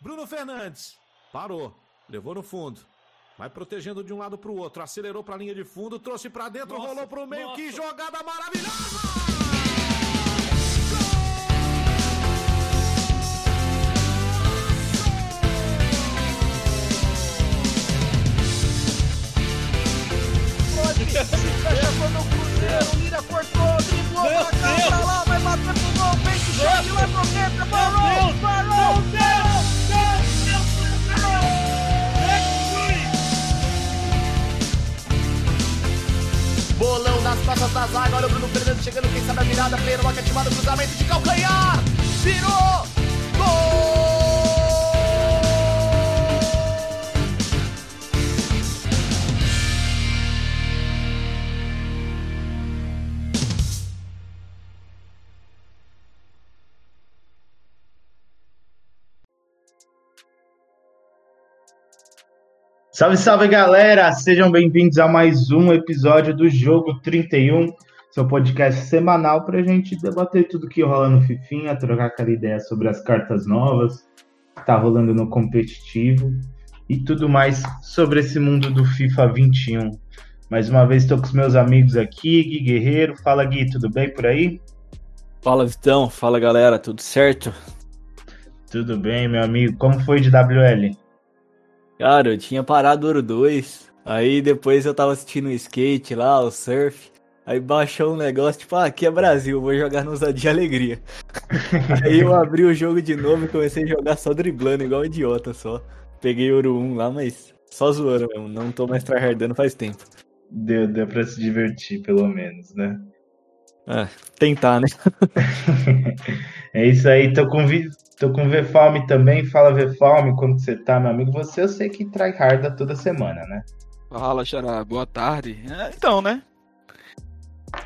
Bruno Fernandes. Parou. Levou no fundo. Vai protegendo de um lado para o outro. Acelerou para a linha de fundo. Trouxe para dentro. Nossa, rolou para o meio. Nossa. Que jogada maravilhosa! Cá, pra lá, vai bater pro gol, vem que chega, lá pro dentro, parou, parou, Bolão nas costas da zaga, olha o Bruno Fernandes chegando, quem sabe a virada, uma ativado, cruzamento de calcanhar, virou, Salve, salve galera! Sejam bem-vindos a mais um episódio do Jogo 31, seu podcast semanal para a gente debater tudo que rola no Fifinha, trocar aquela ideia sobre as cartas novas, que tá rolando no competitivo e tudo mais sobre esse mundo do FIFA 21. Mais uma vez estou com os meus amigos aqui, Gui Guerreiro. Fala Gui, tudo bem por aí? Fala Vitão, fala galera, tudo certo? Tudo bem, meu amigo. Como foi de WL? Cara, eu tinha parado Ouro 2, aí depois eu tava assistindo o skate lá, o surf, aí baixou um negócio, tipo, ah, aqui é Brasil, vou jogar no de Alegria. aí eu abri o jogo de novo e comecei a jogar só driblando, igual um idiota só. Peguei Ouro 1 lá, mas só zoando mesmo, não tô mais tryhardando faz tempo. Deu, deu pra se divertir, pelo menos, né? É, tentar, né? é isso aí, tô com, tô com VFalme também. Fala VFalme, como você tá, meu amigo? Você eu sei que trai harda toda semana, né? Fala, Xará, boa tarde. É, então, né?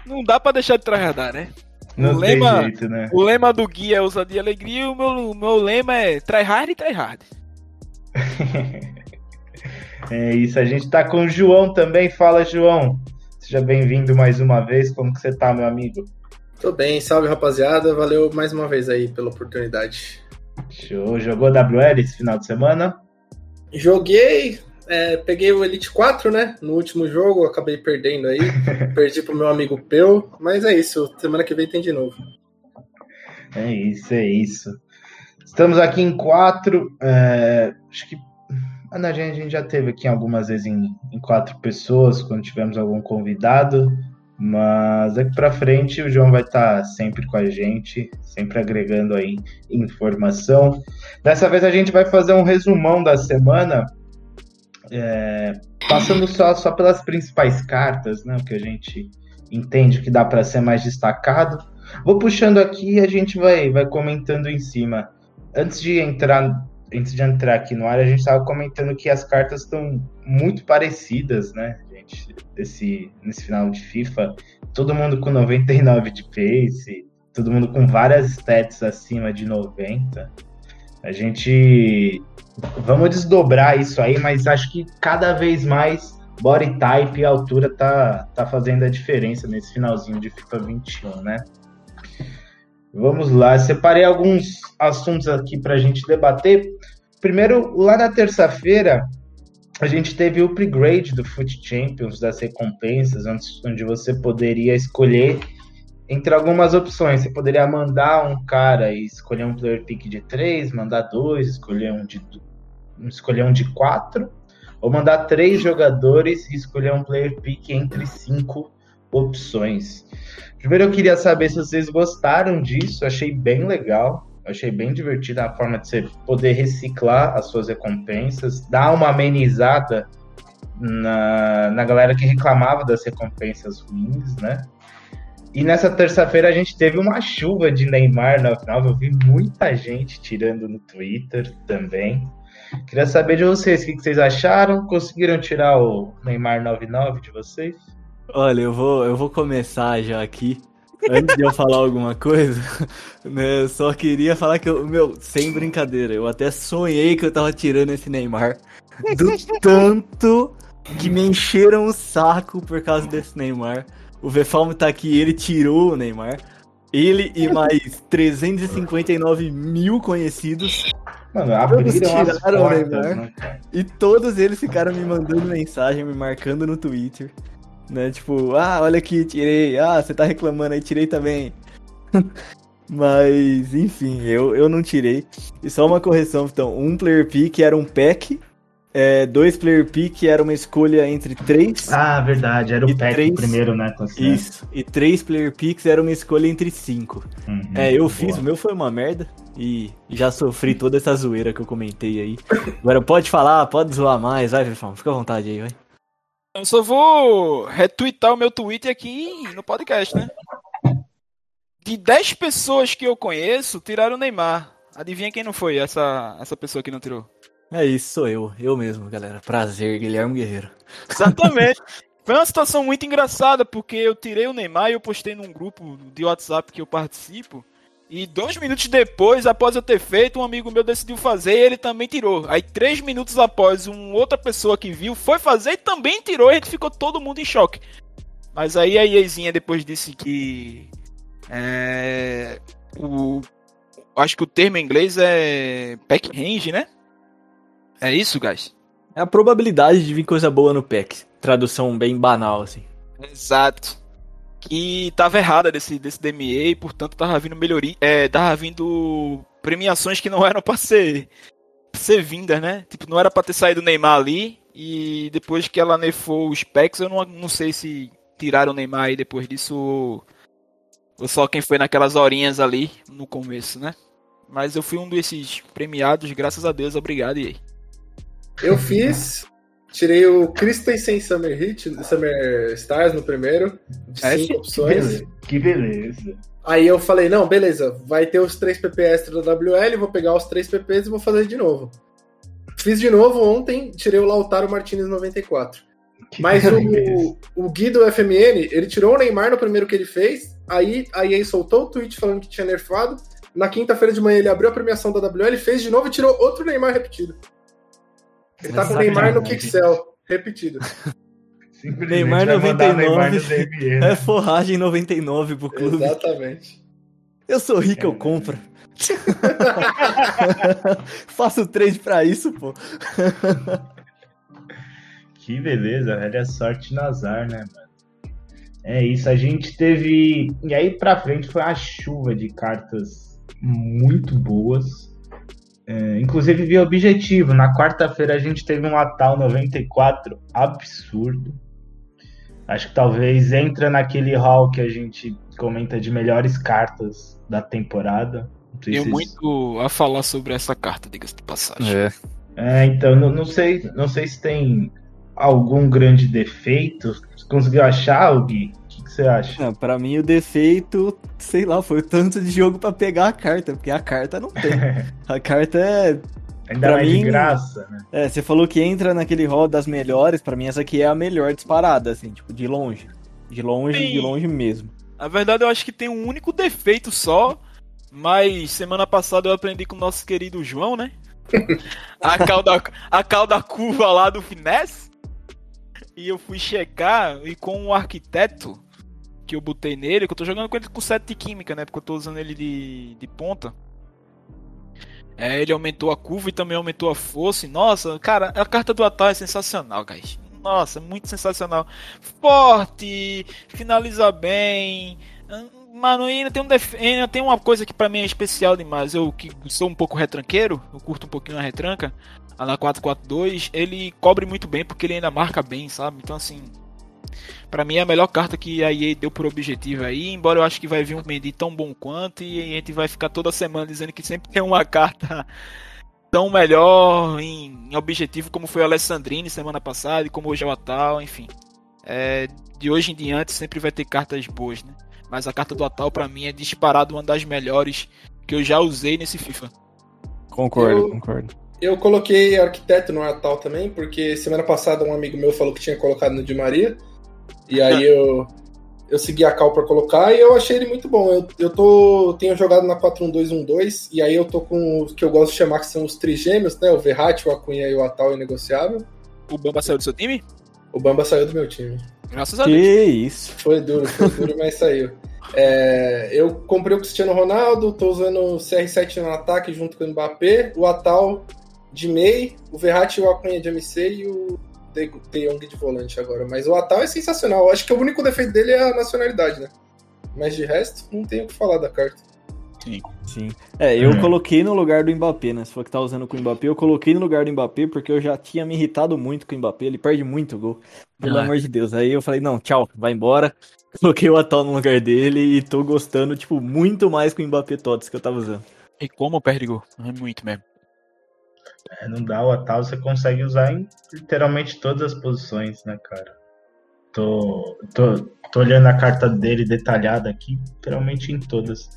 Não dá pra deixar de tryhardar, né? Não o lema, jeito, né? O lema do guia é ousadia e alegria e o meu, o meu lema é tryhard e tryhard. é isso, a gente tá com o João também. Fala, João. Seja bem-vindo mais uma vez. Como que você tá, meu amigo? Tô bem, salve rapaziada. Valeu mais uma vez aí pela oportunidade. Show. Jogou WL esse final de semana? Joguei, é, peguei o Elite 4, né? No último jogo, acabei perdendo aí. Perdi pro meu amigo Peu, mas é isso. Semana que vem tem de novo. É isso, é isso. Estamos aqui em quatro. É, acho que a gente já teve aqui algumas vezes em, em quatro pessoas, quando tivemos algum convidado, mas daqui para frente o João vai estar tá sempre com a gente, sempre agregando aí informação. Dessa vez a gente vai fazer um resumão da semana, é, passando só, só pelas principais cartas, né, o que a gente entende que dá para ser mais destacado. Vou puxando aqui e a gente vai, vai comentando em cima. Antes de entrar antes de entrar aqui no ar, a gente estava comentando que as cartas estão muito parecidas, né, Desse, nesse final de FIFA. Todo mundo com 99 de pace, todo mundo com várias stats acima de 90. A gente. Vamos desdobrar isso aí, mas acho que cada vez mais body type e altura tá, tá fazendo a diferença nesse finalzinho de FIFA 21, né? Vamos lá, separei alguns assuntos aqui para a gente debater. Primeiro, lá na terça-feira, a gente teve o upgrade do Foot Champions, das recompensas, onde você poderia escolher entre algumas opções. Você poderia mandar um cara e escolher um player pick de 3, mandar dois, escolher um de, escolher um de 4, ou mandar três jogadores e escolher um player pick entre cinco opções. Primeiro eu queria saber se vocês gostaram disso, achei bem legal. Achei bem divertida a forma de você poder reciclar as suas recompensas, dar uma amenizada na, na galera que reclamava das recompensas ruins, né? E nessa terça-feira a gente teve uma chuva de Neymar na final. Eu vi muita gente tirando no Twitter também. Queria saber de vocês o que vocês acharam. Conseguiram tirar o Neymar 99 de vocês? Olha, eu vou, eu vou começar já aqui. Antes de eu falar alguma coisa, né, eu só queria falar que eu, meu, sem brincadeira, eu até sonhei que eu tava tirando esse Neymar. Do tanto que me encheram o saco por causa desse Neymar. O Vefalmo tá aqui, ele tirou o Neymar. Ele e mais 359 mil conhecidos. Mano, abriram as tiraram o portas, Neymar. né? E todos eles ficaram me mandando mensagem, me marcando no Twitter. Né? Tipo, ah, olha aqui, tirei. Ah, você tá reclamando aí, tirei também. Mas, enfim, eu, eu não tirei. E só uma correção, então. Um player pick era um pack. É, dois player pick era uma escolha entre três. Ah, verdade, era o pack três- primeiro, né? Isso. E três player picks era uma escolha entre cinco. Uhum, É, eu boa. fiz, o meu foi uma merda. E já sofri toda essa zoeira que eu comentei aí. Agora pode falar, pode zoar mais, vai, Fefão, fica à vontade aí, vai. Eu só vou retweetar o meu tweet aqui no podcast, né? De 10 pessoas que eu conheço, tiraram o Neymar. Adivinha quem não foi essa, essa pessoa que não tirou? É isso, sou eu. Eu mesmo, galera. Prazer, Guilherme Guerreiro. Exatamente. Foi uma situação muito engraçada, porque eu tirei o Neymar e eu postei num grupo de WhatsApp que eu participo. E dois minutos depois, após eu ter feito, um amigo meu decidiu fazer e ele também tirou. Aí três minutos após, uma outra pessoa que viu foi fazer e também tirou e a gente ficou todo mundo em choque. Mas aí a EAzinha depois disse que. É. O, acho que o termo em inglês é. Pack range, né? É isso, guys? É a probabilidade de vir coisa boa no pack. Tradução bem banal, assim. Exato. Que tava errada desse, desse DMA e, portanto, tava vindo melhoria. É, tava vindo premiações que não eram pra ser, pra ser vindas, né? Tipo, não era pra ter saído o Neymar ali. E depois que ela nefou os packs, eu não, não sei se tiraram o Neymar aí depois disso ou só quem foi naquelas horinhas ali no começo, né? Mas eu fui um desses premiados, graças a Deus, obrigado, e aí. Eu fiz, tirei o Christensen Summer Hit, Summer Stars no primeiro, de É, cinco Que opções. beleza. Que beleza. Aí eu falei, não, beleza, vai ter os 3 PP extra da WL, vou pegar os 3 PPs e vou fazer de novo. Fiz de novo ontem, tirei o Lautaro Martinez 94. Que Mas o, o Gui do FMN, ele tirou o Neymar no primeiro que ele fez, aí a EA soltou o tweet falando que tinha nerfado. Na quinta-feira de manhã ele abriu a premiação da WL, fez de novo e tirou outro Neymar repetido. Ele tá com o Neymar no. Pixel, repetido. Neymar vai mandar o 99. Neymar né? É forragem 99 pro clube. Exatamente. Eu sou rico, eu compro. Faço trade pra isso, pô. Que beleza, velho. É sorte no azar, né, mano? É isso, a gente teve. E aí pra frente foi uma chuva de cartas muito boas. É, inclusive via objetivo. Na quarta-feira a gente teve um Atal 94 absurdo. Acho que talvez entra naquele hall que a gente comenta de melhores cartas da temporada. Tenho se- muito a falar sobre essa carta, diga-se de passagem. É. É, então, não, não sei, não sei se tem algum grande defeito. Você conseguiu achar, Gui? Você acha? Não, pra mim o defeito, sei lá, foi o tanto de jogo pra pegar a carta, porque a carta não tem. A carta é. Ainda pra mais de mim- graça, né? É, você falou que entra naquele rol das melhores, pra mim essa aqui é a melhor disparada, assim, tipo, de longe. De longe, Sim. de longe mesmo. Na verdade, eu acho que tem um único defeito só, mas semana passada eu aprendi com o nosso querido João, né? A cauda, a cauda curva lá do Finesse. E eu fui checar e com o arquiteto que eu botei nele, que eu tô jogando com ele com 7 de química, né? Porque eu tô usando ele de, de ponta. É, ele aumentou a curva e também aumentou a força. E, nossa, cara, a carta do Atal é sensacional, guys. Nossa, muito sensacional. Forte, finaliza bem. Mano, ainda tem, um def... ainda tem uma coisa que pra mim é especial demais. Eu que sou um pouco retranqueiro, eu curto um pouquinho a retranca. A na 442, ele cobre muito bem porque ele ainda marca bem, sabe? Então assim, Pra mim é a melhor carta que a EA deu por objetivo aí, embora eu acho que vai vir um Mendy tão bom quanto e a gente vai ficar toda semana dizendo que sempre tem uma carta tão melhor em, em objetivo como foi o Alessandrini semana passada e como hoje é o Atal, enfim. É, de hoje em diante sempre vai ter cartas boas, né? Mas a carta do Atal pra mim é disparado uma das melhores que eu já usei nesse FIFA. Concordo, Eu- concordo. Eu coloquei arquiteto no Natal também, porque semana passada um amigo meu falou que tinha colocado no Di Maria. E aí eu, eu segui a cal pra colocar e eu achei ele muito bom. Eu, eu tô, tenho jogado na 41212 e aí eu tô com os que eu gosto de chamar que são os trigêmeos, né? O Verratti, o Acunha e o Atal inegociável. O Bamba saiu do seu time? O Bamba saiu do meu time. Graças a Que Deus. isso. Foi duro, foi duro, mas saiu. É, eu comprei o Cristiano Ronaldo, tô usando o CR7 no ataque junto com o Mbappé, o Atal de MEI, o Verratti e o Acunha de MC e o De De Jong de volante agora. Mas o Atal é sensacional. Acho que o único defeito dele é a nacionalidade, né? Mas de resto, não tenho o que falar da carta. Sim. É, eu Hum. coloquei no lugar do Mbappé, né? Se for que tá usando com o Mbappé, eu coloquei no lugar do Mbappé porque eu já tinha me irritado muito com o Mbappé. Ele perde muito gol. Pelo Ah. amor de Deus. Aí eu falei, não, tchau, vai embora. Coloquei o Atal no lugar dele e tô gostando, tipo, muito mais com o Mbappé Tots que eu tava usando. E como perde gol? É muito mesmo. É, não dá, o Atal você consegue usar em literalmente todas as posições, né, cara? Tô, tô, tô olhando a carta dele detalhada aqui, literalmente em todas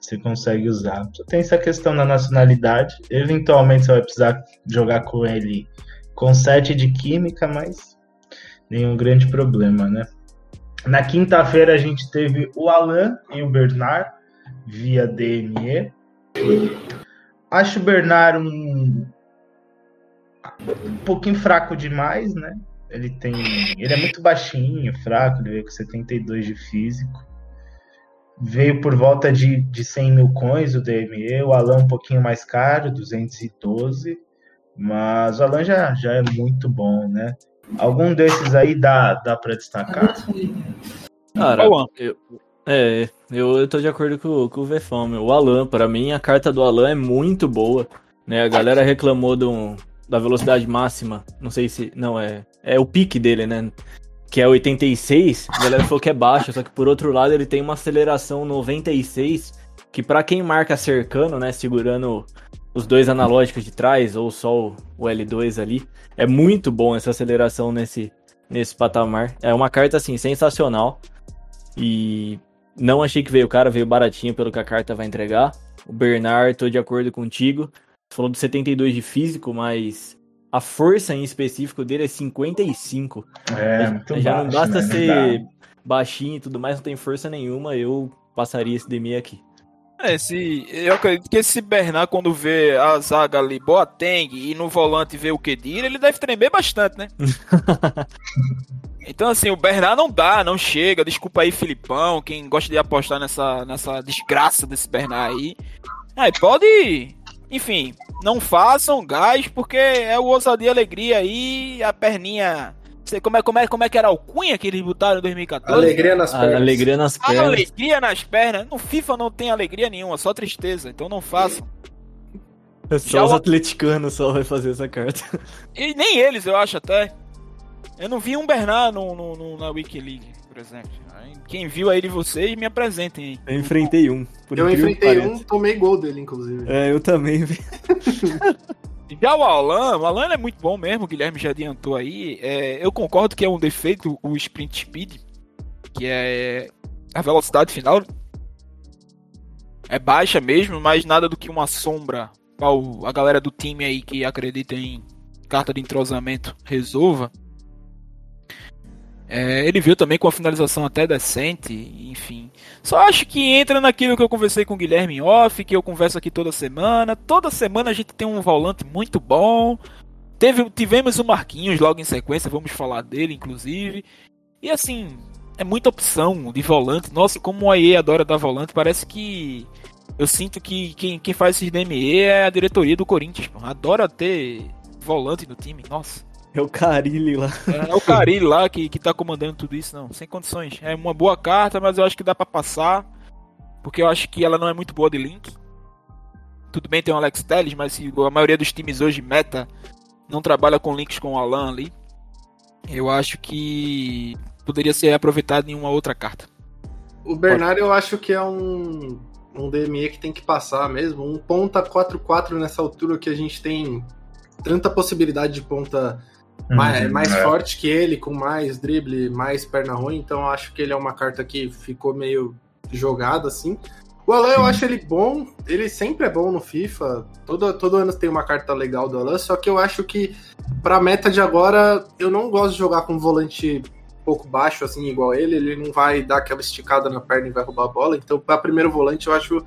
você consegue usar. Só tem essa questão da nacionalidade. Eventualmente você vai precisar jogar com ele com 7 de química, mas nenhum grande problema, né? Na quinta-feira a gente teve o Alan e o Bernard via DME. Acho o Bernard um, um pouquinho fraco demais, né? Ele tem. Ele é muito baixinho, fraco, ele veio com 72 de físico. Veio por volta de, de 100 mil coins o DME, o Alan um pouquinho mais caro, 212. Mas o Alan já, já é muito bom, né? Algum desses aí dá, dá para destacar? Cara, eu, é, eu, eu tô de acordo com, com o Vefão, meu. O Alan, pra mim, a carta do Alan é muito boa, né? A galera reclamou do, da velocidade máxima, não sei se, não, é, é o pique dele, né? Que é 86, a galera falou que é baixo, só que por outro lado ele tem uma aceleração 96, que pra quem marca cercano, né, segurando os dois analógicos de trás, ou só o, o L2 ali, é muito bom essa aceleração nesse, nesse patamar. É uma carta, assim, sensacional. E não achei que veio cara, veio baratinho pelo que a carta vai entregar. O Bernard, tô de acordo contigo. Você falou do 72 de físico, mas a força em específico dele é 55. É, muito Já não baixo, basta né? Não ser dá. baixinho e tudo mais, não tem força nenhuma, eu passaria esse DME aqui. É, se, eu acredito que esse Bernard, quando vê a zaga ali, Boateng, e no volante vê o Kedira, ele deve tremer bastante, né? então, assim, o Bernard não dá, não chega. Desculpa aí, Filipão, quem gosta de apostar nessa, nessa desgraça desse Bernard aí. Aí, pode. Enfim, não façam gás, porque é o ousadia e alegria aí, a perninha. Sei como é, como, é, como é que era o Cunha que eles botaram em 2014? Alegria nas A pernas. alegria nas A pernas. alegria nas pernas. No FIFA não tem alegria nenhuma, só tristeza. Então não façam. Só Já os o- atleticanos só vai fazer essa carta. E nem eles, eu acho até. Eu não vi um Bernard no, no- no- na Wikileague, por exemplo. Quem viu aí de vocês, me apresentem aí. Eu enfrentei um. por Eu enfrentei um, tomei gol dele, inclusive. É, eu também vi. Já o Alan, o Alan é muito bom mesmo, o Guilherme já adiantou aí. É, eu concordo que é um defeito o sprint speed, que é a velocidade final. É baixa mesmo, mas nada do que uma sombra qual a galera do time aí que acredita em carta de entrosamento resolva. É, ele viu também com a finalização até decente, enfim. Só acho que entra naquilo que eu conversei com o Guilherme off, que eu converso aqui toda semana. Toda semana a gente tem um volante muito bom. Teve, tivemos o Marquinhos logo em sequência, vamos falar dele, inclusive. E assim, é muita opção de volante. Nossa, como a EA adora dar volante, parece que. Eu sinto que quem, quem faz esses DME é a diretoria do Corinthians. pô. Adora ter volante no time, nossa. É o Carilli lá. É, é o Carilli lá que, que tá comandando tudo isso, não. Sem condições. É uma boa carta, mas eu acho que dá pra passar. Porque eu acho que ela não é muito boa de link. Tudo bem, tem o Alex Telles, mas se a maioria dos times hoje meta não trabalha com links com o Alan ali. Eu acho que poderia ser aproveitado em uma outra carta. O Bernard eu acho que é um, um DME que tem que passar mesmo. Um ponta 4-4 nessa altura que a gente tem tanta possibilidade de ponta Uhum, mais é. forte que ele, com mais drible, mais perna ruim. Então eu acho que ele é uma carta que ficou meio jogada assim. O Alan eu acho ele bom, ele sempre é bom no FIFA. Todo, todo ano tem uma carta legal do Alan, só que eu acho que pra meta de agora eu não gosto de jogar com um volante pouco baixo, assim, igual ele. Ele não vai dar aquela esticada na perna e vai roubar a bola. Então, pra primeiro volante, eu acho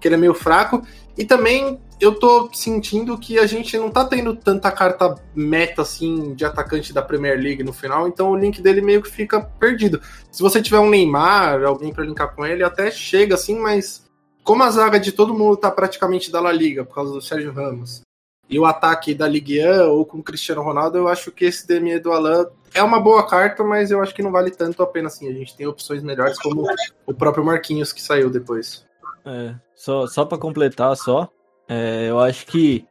que ele é meio fraco. E também eu tô sentindo que a gente não tá tendo tanta carta meta assim de atacante da Premier League no final, então o link dele meio que fica perdido. Se você tiver um Neymar, alguém para linkar com ele, até chega assim, mas como a zaga de todo mundo tá praticamente da La Liga por causa do Sérgio Ramos, e o ataque da Ligue 1 ou com o Cristiano Ronaldo, eu acho que esse DME do Alan é uma boa carta, mas eu acho que não vale tanto a pena assim. A gente tem opções melhores, como o próprio Marquinhos que saiu depois. É, só, só para completar, só, é, eu acho que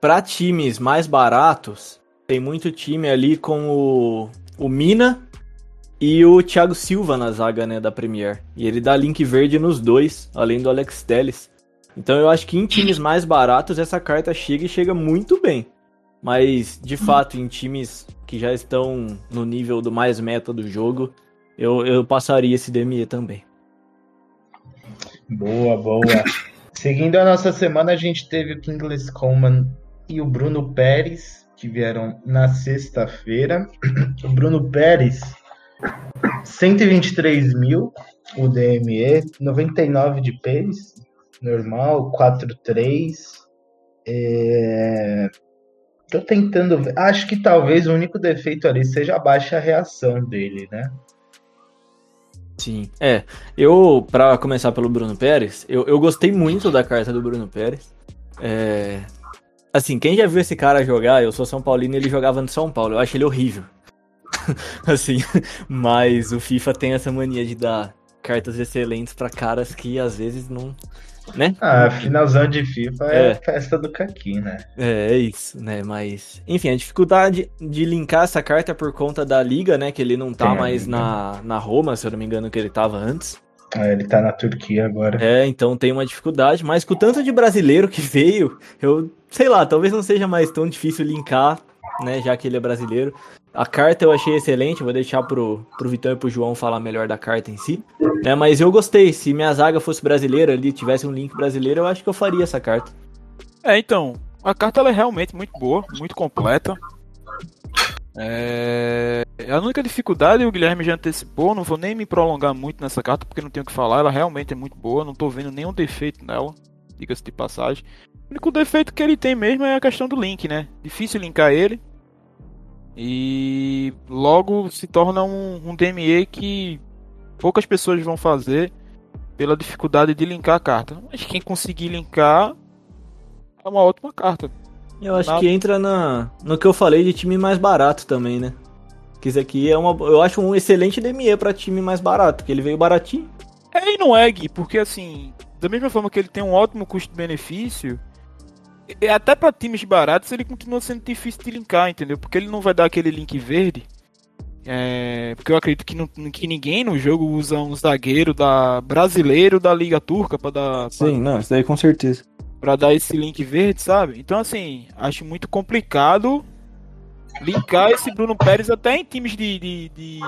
para times mais baratos, tem muito time ali com o, o Mina e o Thiago Silva na zaga né, da Premier. E ele dá link verde nos dois, além do Alex Telles. Então eu acho que em times mais baratos essa carta chega e chega muito bem. Mas, de fato, em times que já estão no nível do mais meta do jogo, eu, eu passaria esse DME também. Boa, boa. Seguindo a nossa semana, a gente teve o Kingsley Coleman e o Bruno Pérez, que vieram na sexta-feira. O Bruno Pérez, 123 mil, o DME, 99 de pace, normal, 4-3. É... Tô tentando ver. Acho que talvez o único defeito ali seja a baixa reação dele, né? Sim. É, eu, para começar pelo Bruno Pérez, eu, eu gostei muito da carta do Bruno Pérez. É... Assim, quem já viu esse cara jogar, eu sou São Paulino ele jogava no São Paulo, eu acho ele horrível. assim, mas o FIFA tem essa mania de dar cartas excelentes para caras que às vezes não, né? Ah, finalzão de FIFA é, é festa do Kaki, né? É, é isso, né? Mas, enfim, a dificuldade de linkar essa carta por conta da liga, né? Que ele não tá mais na, na Roma, se eu não me engano, que ele tava antes. Ah, ele tá na Turquia agora. É, então tem uma dificuldade, mas com o tanto de brasileiro que veio, eu sei lá, talvez não seja mais tão difícil linkar, né? Já que ele é brasileiro. A carta eu achei excelente, vou deixar pro, pro Vitão e pro João falar melhor da carta em si. Né, mas eu gostei, se minha zaga fosse brasileira ali, tivesse um link brasileiro, eu acho que eu faria essa carta. É, então, a carta ela é realmente muito boa, muito completa. É... A única dificuldade, o Guilherme já antecipou, não vou nem me prolongar muito nessa carta porque não tenho o que falar, ela realmente é muito boa, não tô vendo nenhum defeito nela, diga-se de passagem. O único defeito que ele tem mesmo é a questão do link, né? Difícil linkar ele, e logo se torna um, um DME que poucas pessoas vão fazer pela dificuldade de linkar a carta. Mas quem conseguir linkar é uma ótima carta. Eu acho Nada. que entra na, no que eu falei de time mais barato também, né? Que isso aqui é uma. Eu acho um excelente DME para time mais barato, porque ele veio baratinho. É e não é, Gui, porque assim, da mesma forma que ele tem um ótimo custo-benefício, até para times baratos ele continua sendo difícil de linkar, entendeu? Porque ele não vai dar aquele link verde. É, porque eu acredito que, não, que ninguém no jogo usa um zagueiro da brasileiro da Liga Turca para dar. Sim, pra, não, isso daí com certeza. Para dar esse link verde, sabe? Então, assim, acho muito complicado linkar esse Bruno Pérez até em times de, de, de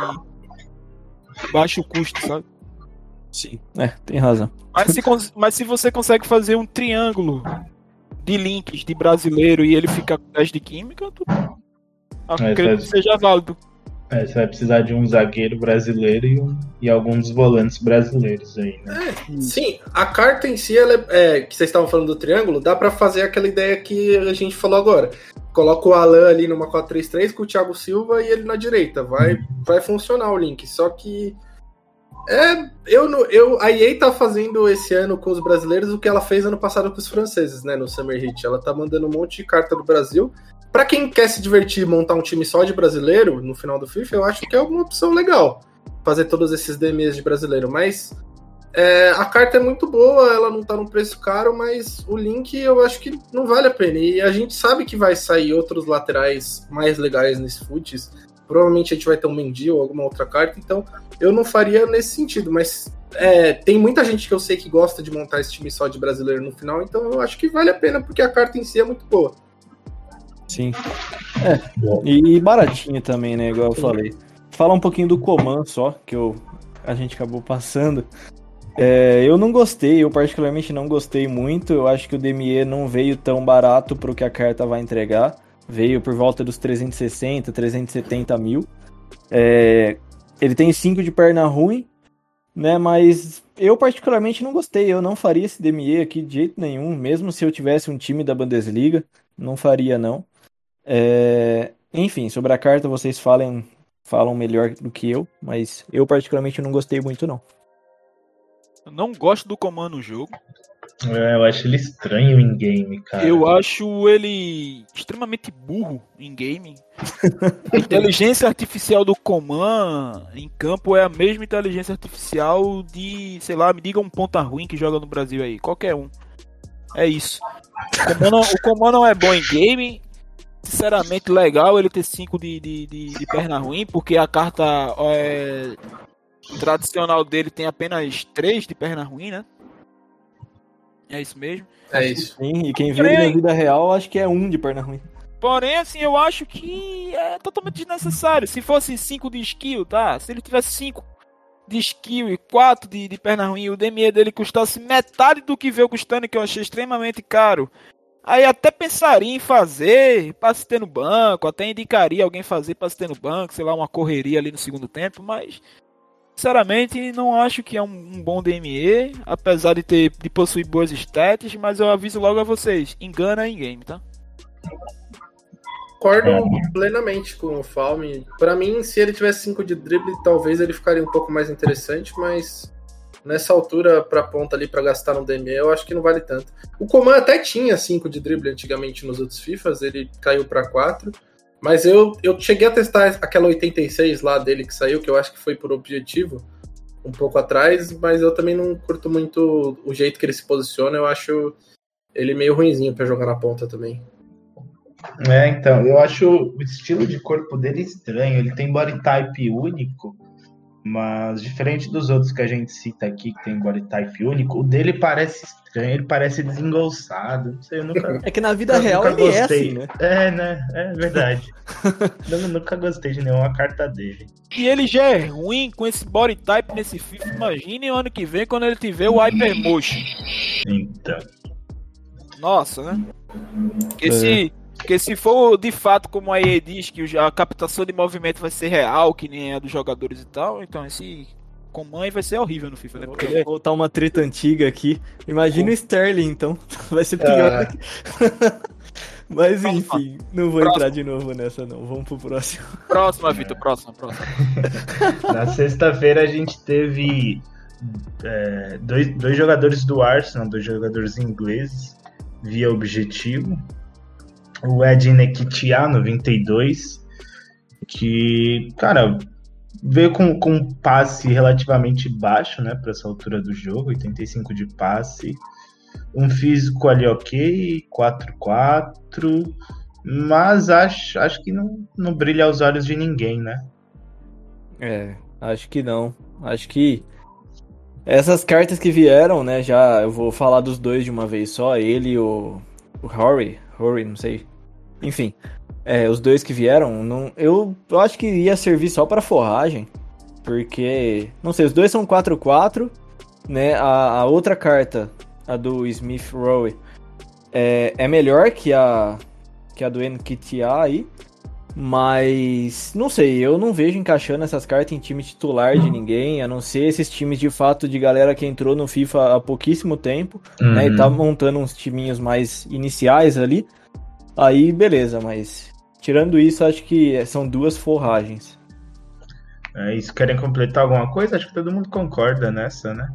baixo custo, sabe? Sim, é, tem razão. Mas se, mas se você consegue fazer um triângulo de links de brasileiro e ele fica com 10 de química, tu... acredito que seja válido. É, você vai precisar de um zagueiro brasileiro e, um, e alguns volantes brasileiros aí, né? É, sim, a carta em si, ela é, é, que vocês estavam falando do triângulo, dá para fazer aquela ideia que a gente falou agora. Coloca o Alan ali numa 4-3-3 com o Thiago Silva e ele na direita. Vai, uhum. vai funcionar o link. Só que é, eu, eu, a EA tá fazendo esse ano com os brasileiros o que ela fez ano passado com os franceses, né, no Summer Hit. Ela tá mandando um monte de carta do Brasil. Para quem quer se divertir montar um time só de brasileiro no final do FIFA, eu acho que é uma opção legal fazer todos esses DMs de brasileiro. Mas é, a carta é muito boa, ela não tá num preço caro, mas o link eu acho que não vale a pena. E a gente sabe que vai sair outros laterais mais legais nesse foots. Provavelmente a gente vai ter um Mendy ou alguma outra carta, então eu não faria nesse sentido, mas é, tem muita gente que eu sei que gosta de montar esse time só de brasileiro no final, então eu acho que vale a pena porque a carta em si é muito boa. Sim. É, e baratinho também, né? Igual eu falei. Fala um pouquinho do Coman só, que eu, a gente acabou passando. É, eu não gostei, eu particularmente não gostei muito. Eu acho que o DME não veio tão barato para o que a carta vai entregar veio por volta dos 360, 370 mil. É, ele tem 5 de perna ruim, né? Mas eu particularmente não gostei. Eu não faria esse DME aqui de jeito nenhum, mesmo se eu tivesse um time da Bundesliga, não faria não. É, Enfim, sobre a carta vocês falem, falam melhor do que eu, mas eu particularmente não gostei muito não. Eu não gosto do comando no jogo. É, eu acho ele estranho em game, cara. Eu acho ele extremamente burro em game. A inteligência artificial do Coman em campo é a mesma inteligência artificial de, sei lá, me diga um ponta ruim que joga no Brasil aí, qualquer um. É isso. O Coman não, o Coman não é bom em game. Sinceramente, legal ele ter 5 de, de, de, de perna ruim, porque a carta é, tradicional dele tem apenas 3 de perna ruim, né? É isso mesmo. É isso. Sim, e quem viu ele na vida real, acho que é um de perna ruim. Porém, assim, eu acho que é totalmente desnecessário. Se fosse 5 de skill, tá? Se ele tivesse 5 de skill e 4 de, de perna ruim, e o DME dele custasse metade do que veio custando, que eu achei extremamente caro. Aí até pensaria em fazer pra se ter no banco, até indicaria alguém fazer pra se ter no banco, sei lá, uma correria ali no segundo tempo, mas sinceramente não acho que é um, um bom DME, apesar de ter de possuir boas stats, mas eu aviso logo a vocês, engana em game, tá? Concordo plenamente com o Falme. Pra mim, se ele tivesse 5 de drible, talvez ele ficaria um pouco mais interessante, mas nessa altura pra ponta ali pra gastar no DME, eu acho que não vale tanto. O Coman até tinha 5 de drible antigamente nos outros FIFAs, ele caiu pra 4. Mas eu, eu cheguei a testar aquela 86 lá dele que saiu, que eu acho que foi por objetivo, um pouco atrás, mas eu também não curto muito o jeito que ele se posiciona, eu acho ele meio ruinzinho pra jogar na ponta também. É, então, eu acho o estilo de corpo dele estranho. Ele tem body type único, mas diferente dos outros que a gente cita aqui, que tem body type único, o dele parece estranho, ele parece desengolçado. Não sei, eu nunca. É que na vida eu real ele é assim, né? É, né? É verdade. eu nunca gostei de nenhuma carta dele. E ele já é ruim com esse body type nesse FIFA. Imagine o ano que vem quando ele tiver o Hypermotion. Então. Nossa, né? Porque, se, porque se for de fato como a EA diz, que a captação de movimento vai ser real, que nem a dos jogadores e tal, então esse Coman aí vai ser horrível no FIFA, né? Porque é- Vou voltar uma treta antiga aqui. Imagina o Sterling, então. Vai ser pior. Ah. que- Mas enfim, não vou Próximo. entrar de novo nessa, não. Vamos pro próximo. Próxima, Vitor, próxima, próxima. Na sexta-feira a gente teve é, dois, dois jogadores do Arsenal, dois jogadores ingleses, via objetivo. O Ed Nekitia, 92, que, cara, veio com, com um passe relativamente baixo, né, para essa altura do jogo, 85 de passe. Um físico ali ok, 4-4, mas acho, acho que não, não brilha aos olhos de ninguém, né? É, acho que não. Acho que essas cartas que vieram, né? Já eu vou falar dos dois de uma vez só. Ele e o, o Rory. Rory, não sei. Enfim, é, os dois que vieram, não, eu, eu acho que ia servir só pra forragem. Porque, não sei, os dois são 4-4, né? A, a outra carta, a do Smith Rowe, é, é melhor que a, que a do Nketiah aí. Mas não sei, eu não vejo encaixando essas cartas em time titular de ninguém, a não ser esses times de fato de galera que entrou no FIFA há pouquíssimo tempo, né? E Uhum. tá montando uns timinhos mais iniciais ali. Aí beleza, mas tirando isso, acho que são duas forragens. É isso, querem completar alguma coisa? Acho que todo mundo concorda nessa, né?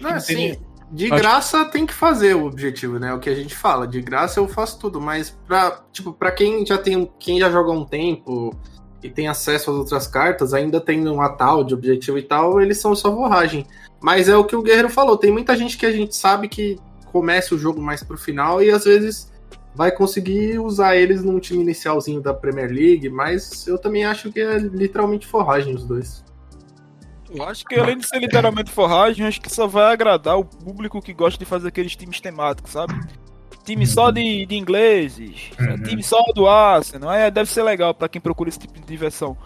Não, assim, de graça tem que fazer o objetivo, né? O que a gente fala. De graça eu faço tudo, mas pra, tipo, pra quem já tem. Quem já joga há um tempo e tem acesso às outras cartas, ainda tem uma tal de objetivo e tal, eles são só borragem. Mas é o que o Guerreiro falou, tem muita gente que a gente sabe que começa o jogo mais pro final e às vezes vai conseguir usar eles num time inicialzinho da Premier League, mas eu também acho que é literalmente forragem os dois. Eu acho que além de ser literalmente forragem, acho que só vai agradar o público que gosta de fazer aqueles times temáticos, sabe? Time só de, de ingleses, Uhum. time só do Arsenal, é, deve ser legal pra quem procura esse tipo de diversão.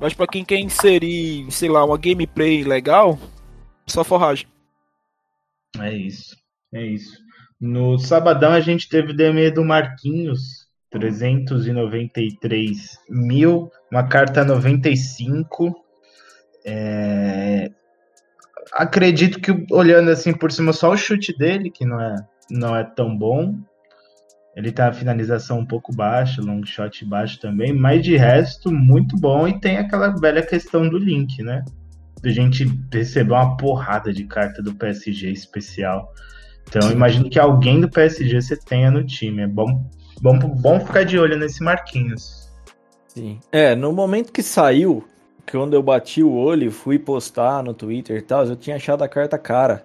Mas pra quem quer inserir, sei lá, uma gameplay legal, só forragem. É isso. É isso. No sabadão a gente teve o DME do Marquinhos, 393 mil, uma carta 95. É... acredito que olhando assim por cima só o chute dele, que não é, não é tão bom. Ele tá a finalização um pouco baixa, long shot baixo também, mas de resto, muito bom. E tem aquela velha questão do link, né? De a gente receber uma porrada de carta do PSG especial. Então, imagino que alguém do PSG você tenha no time. É bom, bom, bom ficar de olho nesse Marquinhos. Sim. É, no momento que saiu, quando eu bati o olho e fui postar no Twitter e tal, eu tinha achado a carta cara,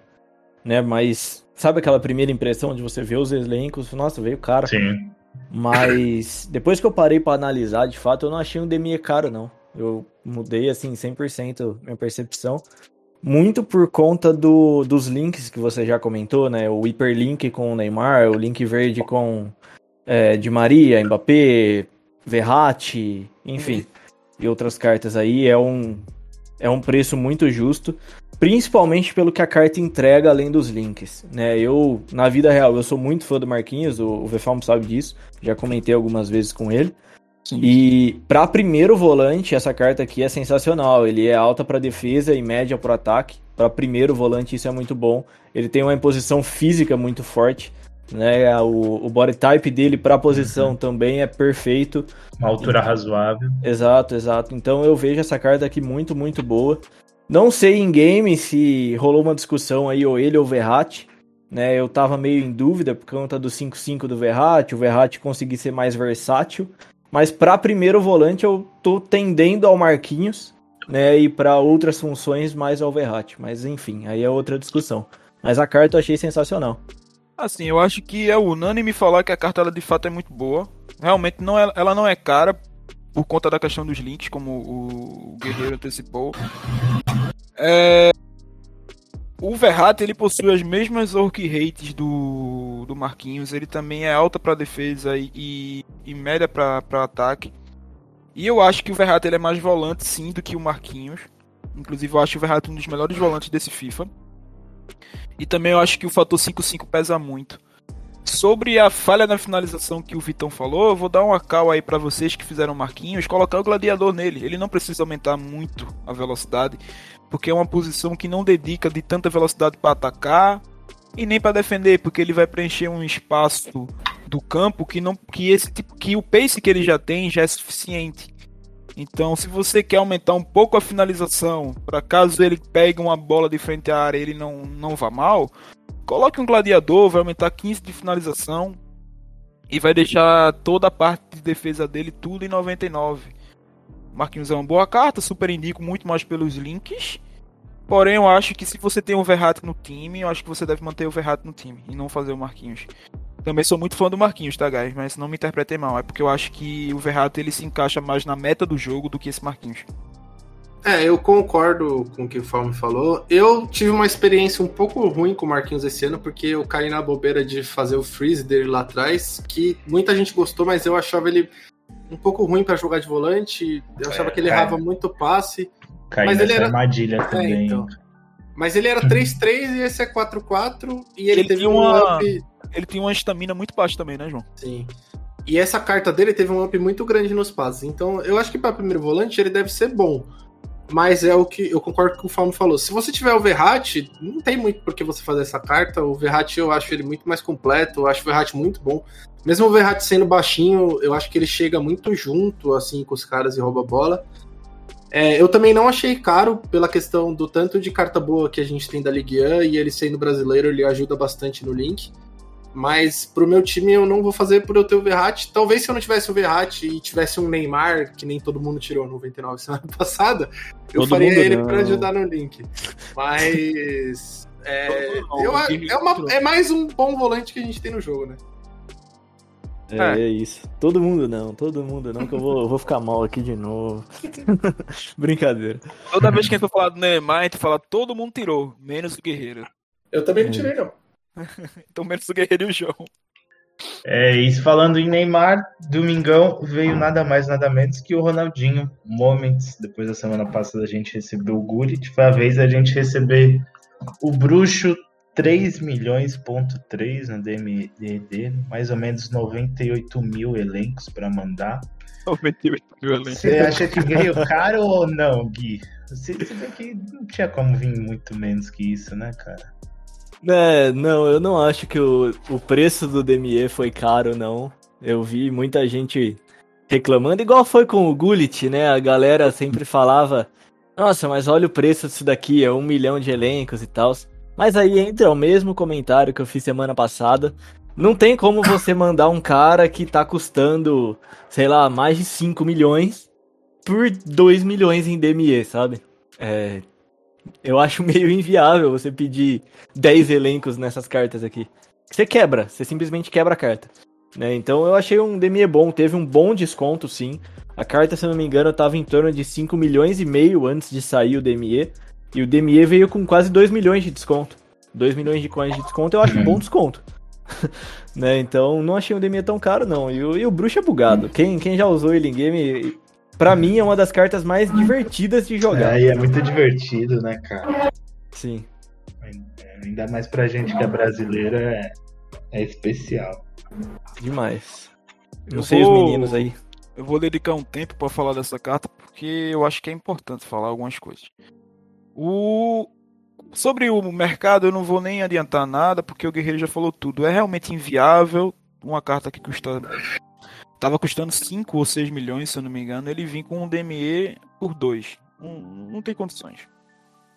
né? Mas sabe aquela primeira impressão de você ver os elencos, nossa, veio cara. Sim. Mas depois que eu parei para analisar, de fato, eu não achei um Demi caro, não. Eu mudei, assim, 100% minha percepção. Muito por conta do, dos links que você já comentou, né? O hiperlink com o Neymar, o link verde com é, Di Maria, Mbappé, Verratti, enfim e outras cartas aí, é um, é um preço muito justo, principalmente pelo que a carta entrega além dos links, né? Eu, na vida real, eu sou muito fã do Marquinhos, o, o Vefalmo sabe disso, já comentei algumas vezes com ele. Sim. E para primeiro volante, essa carta aqui é sensacional. Ele é alta para defesa e média para ataque. Para primeiro volante, isso é muito bom. Ele tem uma imposição física muito forte né? O, o body type dele para a posição uhum. também é perfeito. Uma altura razoável. Exato, exato. Então eu vejo essa carta aqui muito, muito boa. Não sei em game se rolou uma discussão aí, ou ele ou o Verratti. Né, eu tava meio em dúvida por conta do 5-5 do Verratti, o Verratti conseguir ser mais versátil. Mas para primeiro volante eu tô tendendo ao Marquinhos, né? E para outras funções mais ao Verratti. Mas enfim, aí é outra discussão. Mas a carta eu achei sensacional. Assim, eu acho que é unânime falar que a carta ela, de fato é muito boa. Realmente não é, ela não é cara por conta da questão dos links, como o Guerreiro antecipou. É... O Verratti ele possui as mesmas orc rates do, do Marquinhos. Ele também é alta para defesa e, e média para ataque. E eu acho que o Verratti ele é mais volante sim do que o Marquinhos. Inclusive eu acho o Verratti um dos melhores volantes desse FIFA. E também eu acho que o fator 5-5 pesa muito. Sobre a falha na finalização que o Vitão falou, eu vou dar uma cal aí para vocês que fizeram Marquinhos, colocar o gladiador nele. Ele não precisa aumentar muito a velocidade, porque é uma posição que não dedica de tanta velocidade para atacar e nem para defender, porque ele vai preencher um espaço do campo que não que esse tipo que o pace que ele já tem já é suficiente. Então, se você quer aumentar um pouco a finalização, para caso ele pegue uma bola de frente à área ele não, não vá mal, coloque um gladiador, vai aumentar 15 de finalização e vai deixar toda a parte de defesa dele tudo em 99. Marquinhos é uma boa carta, super indico muito mais pelos links. Porém, eu acho que se você tem um Verratti no time, eu acho que você deve manter o Verratti no time e não fazer o Marquinhos. Também sou muito fã do Marquinhos, tá, guys? Mas não me interpretem mal. É porque eu acho que o Verratti ele se encaixa mais na meta do jogo do que esse Marquinhos. É, eu concordo com o que o Falme falou. Eu tive uma experiência um pouco ruim com o Marquinhos esse ano, porque eu caí na bobeira de fazer o freeze dele lá atrás, que muita gente gostou, mas eu achava ele um pouco ruim para jogar de volante. Eu achava é, que ele errava muito passe. Caiu mas ele era armadilha é, também. É, então. Mas ele era 3-3 e esse é 4-4 e ele, ele teve um uma... up ele tem uma estamina muito baixa também, né, João? Sim. E essa carta dele teve um up muito grande nos passes. Então, eu acho que para primeiro volante ele deve ser bom. Mas é o que eu concordo com o que o Falmo falou. Se você tiver o Verratti, não tem muito por que você fazer essa carta. O Verratti eu acho ele muito mais completo, eu acho o Verratti muito bom. Mesmo o Verratti sendo baixinho, eu acho que ele chega muito junto assim com os caras e rouba a bola. É, eu também não achei caro pela questão do tanto de carta boa que a gente tem da Ligue 1 e ele sendo brasileiro, ele ajuda bastante no link. Mas pro meu time eu não vou fazer por eu ter o Verratti. Talvez se eu não tivesse o Verratti e tivesse um Neymar, que nem todo mundo tirou 99 semana passada, eu todo faria ele para ajudar no link. Mas. É, eu, é, uma, é mais um bom volante que a gente tem no jogo, né? É, é, isso. Todo mundo não, todo mundo não, que eu vou, eu vou ficar mal aqui de novo. Brincadeira. Toda vez que a gente for falar do Neymar, a gente fala todo mundo tirou, menos o Guerreiro. Eu também não tirei, não. então menos o Guerreiro e o João. É isso, falando em Neymar, domingão veio nada mais, nada menos que o Ronaldinho Moments. Depois da semana passada a gente recebeu o Gullit, foi a vez a gente receber o Bruxo 3 milhões ponto 3 na DMD, mais ou menos 98 mil elencos para mandar. 98 mil elencos. Você acha que veio caro ou não, Gui? Se, se bem que não tinha como vir muito menos que isso, né, cara? É, não, eu não acho que o, o preço do DME foi caro, não. Eu vi muita gente reclamando, igual foi com o Gullit, né? A galera sempre falava, nossa, mas olha o preço disso daqui, é um milhão de elencos e tal. Mas aí entra o mesmo comentário que eu fiz semana passada. Não tem como você mandar um cara que tá custando, sei lá, mais de 5 milhões por 2 milhões em DME, sabe? É, eu acho meio inviável você pedir 10 elencos nessas cartas aqui. Você quebra, você simplesmente quebra a carta. Né? Então eu achei um DME bom, teve um bom desconto sim. A carta, se eu não me engano, estava em torno de 5 milhões e meio antes de sair o DME. E o DME veio com quase 2 milhões de desconto. 2 milhões de coins de desconto eu acho um bom desconto. né? Então não achei o DME tão caro, não. E o, e o bruxo é bugado. Quem, quem já usou ele em game, pra mim é uma das cartas mais divertidas de jogar. É, e é muito divertido, né, cara? Sim. Ainda mais pra gente que é brasileira, é, é especial. Demais. Não Eu sei vou- os meninos aí. Eu vou dedicar um tempo pra falar dessa carta porque eu acho que é importante falar algumas coisas. O sobre o mercado eu não vou nem adiantar nada porque o Guerreiro já falou tudo. É realmente inviável uma carta que custa tava custando 5 ou 6 milhões, se eu não me engano, ele vir com um DME por 2. Não, não tem condições.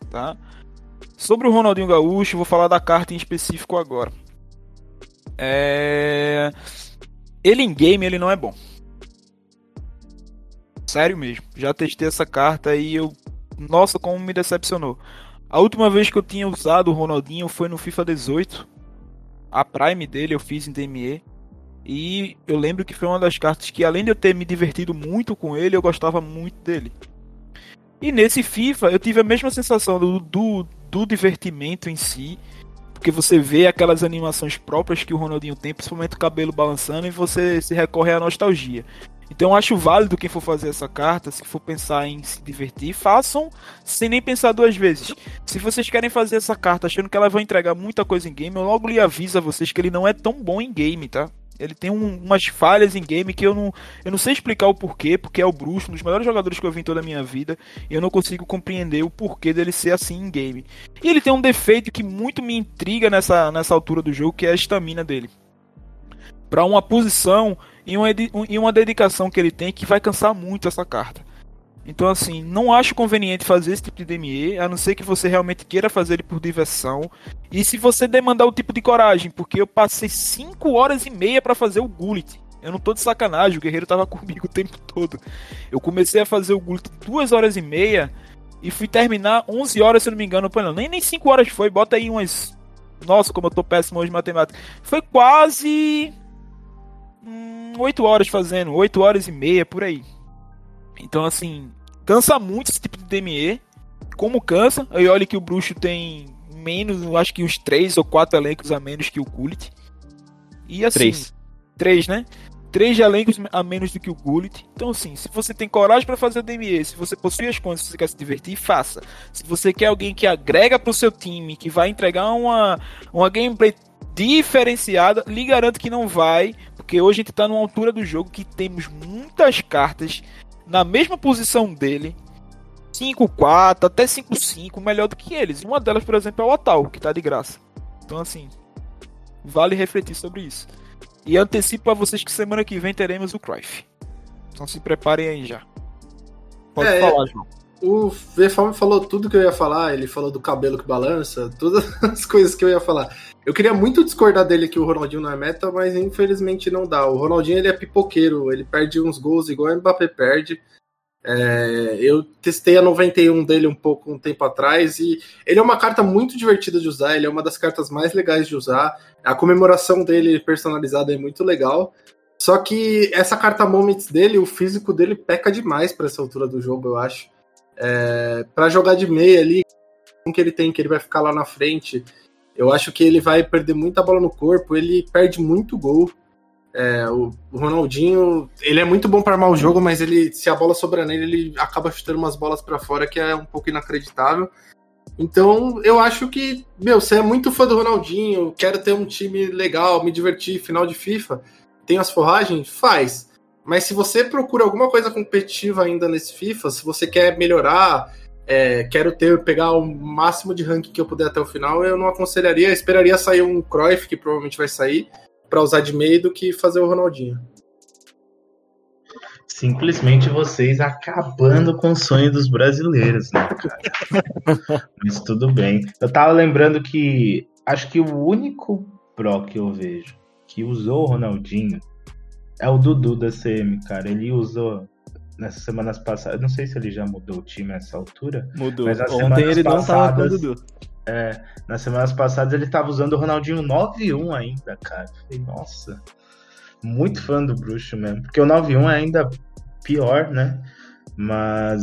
Tá? Sobre o Ronaldinho Gaúcho, vou falar da carta em específico agora. É... Ele em game ele não é bom. Sério mesmo. Já testei essa carta e eu. Nossa, como me decepcionou. A última vez que eu tinha usado o Ronaldinho foi no FIFA 18. A Prime dele eu fiz em DME. E eu lembro que foi uma das cartas que, além de eu ter me divertido muito com ele, eu gostava muito dele. E nesse FIFA eu tive a mesma sensação do, do, do divertimento em si. Porque você vê aquelas animações próprias que o Ronaldinho tem, principalmente o cabelo balançando, e você se recorre à nostalgia. Então eu acho válido quem for fazer essa carta, se for pensar em se divertir, façam sem nem pensar duas vezes. Se vocês querem fazer essa carta achando que ela vai entregar muita coisa em game, eu logo lhe aviso a vocês que ele não é tão bom em game, tá? Ele tem um- umas falhas em game que eu não, eu não sei explicar o porquê, porque é o Bruxo, um dos melhores jogadores que eu vi em toda a minha vida, e eu não consigo compreender o porquê dele ser assim em game. E ele tem um defeito que muito me intriga nessa, nessa altura do jogo, que é a estamina dele. Pra uma posição e uma, e uma dedicação que ele tem que vai cansar muito essa carta. Então, assim, não acho conveniente fazer esse tipo de DME, a não ser que você realmente queira fazer ele por diversão. E se você demandar o tipo de coragem, porque eu passei 5 horas e meia pra fazer o Gullit. Eu não tô de sacanagem, o guerreiro tava comigo o tempo todo. Eu comecei a fazer o Gullit 2 horas e meia e fui terminar 11 horas, se não me engano. Pô, nem, nem 5 horas foi, bota aí umas. Nossa, como eu tô péssimo hoje em matemática. Foi quase. Hum, 8 horas fazendo, 8 horas e meia por aí. Então, assim, cansa muito esse tipo de DME. Como cansa, aí olha que o Bruxo tem menos, eu acho que uns 3 ou 4 elencos a menos que o Gullit. E assim. Três. 3, né? 3 elencos a menos do que o Gullit. Então, assim, se você tem coragem pra fazer o DME, se você possui as contas, se você quer se divertir, faça. Se você quer alguém que agrega pro seu time, que vai entregar uma, uma gameplay diferenciada, lhe garanto que não vai, porque hoje a gente tá numa altura do jogo que temos muitas cartas na mesma posição dele, 5-4, até 5-5, melhor do que eles. Uma delas, por exemplo, é o Atal, que tá de graça. Então, assim, vale refletir sobre isso. E antecipo a vocês que semana que vem teremos o Cruyff. Então se preparem aí já. Pode É, falar, João. O VFAM falou tudo que eu ia falar, ele falou do cabelo que balança, todas as coisas que eu ia falar. Eu queria muito discordar dele que o Ronaldinho não é meta, mas infelizmente não dá. O Ronaldinho ele é pipoqueiro, ele perde uns gols igual o Mbappé perde. É, eu testei a 91 dele um pouco um tempo atrás e ele é uma carta muito divertida de usar, ele é uma das cartas mais legais de usar. A comemoração dele personalizada é muito legal. Só que essa carta Moments dele, o físico dele peca demais para essa altura do jogo, eu acho. É, para jogar de meia ali, que ele tem, que ele vai ficar lá na frente, eu acho que ele vai perder muita bola no corpo, ele perde muito gol. É, o, Ronaldinho, ele é muito bom para armar o jogo, mas ele, se a bola sobra nele, ele acaba chutando umas bolas para fora, que é um pouco inacreditável. Então, eu acho que, meu, você é muito fã do Ronaldinho, quero ter um time legal, me divertir, final de FIFA, tem as forragens? Faz. Mas se você procura alguma coisa competitiva ainda nesse FIFA, se você quer melhorar, é, quero ter pegar o máximo de ranking que eu puder até o final, eu não aconselharia, eu esperaria sair um Cruyff, que provavelmente vai sair, para usar de meio do que fazer o Ronaldinho. Simplesmente vocês acabando com o sonho dos brasileiros, né, cara? Mas tudo bem. Eu tava lembrando que acho que o único Pro que eu vejo que usou o Ronaldinho é o Dudu da CM, cara. Ele usou nessas semanas passadas. Não sei se ele já mudou o time nessa altura. Mudou. Mas Ontem ele não tava com o passadas- Dudu. É, nas semanas passadas ele tava usando o Ronaldinho 9-1 ainda, cara. Falei, nossa. Muito fã do Bruxo mesmo. Porque o 9-1 é ainda pior, né? Mas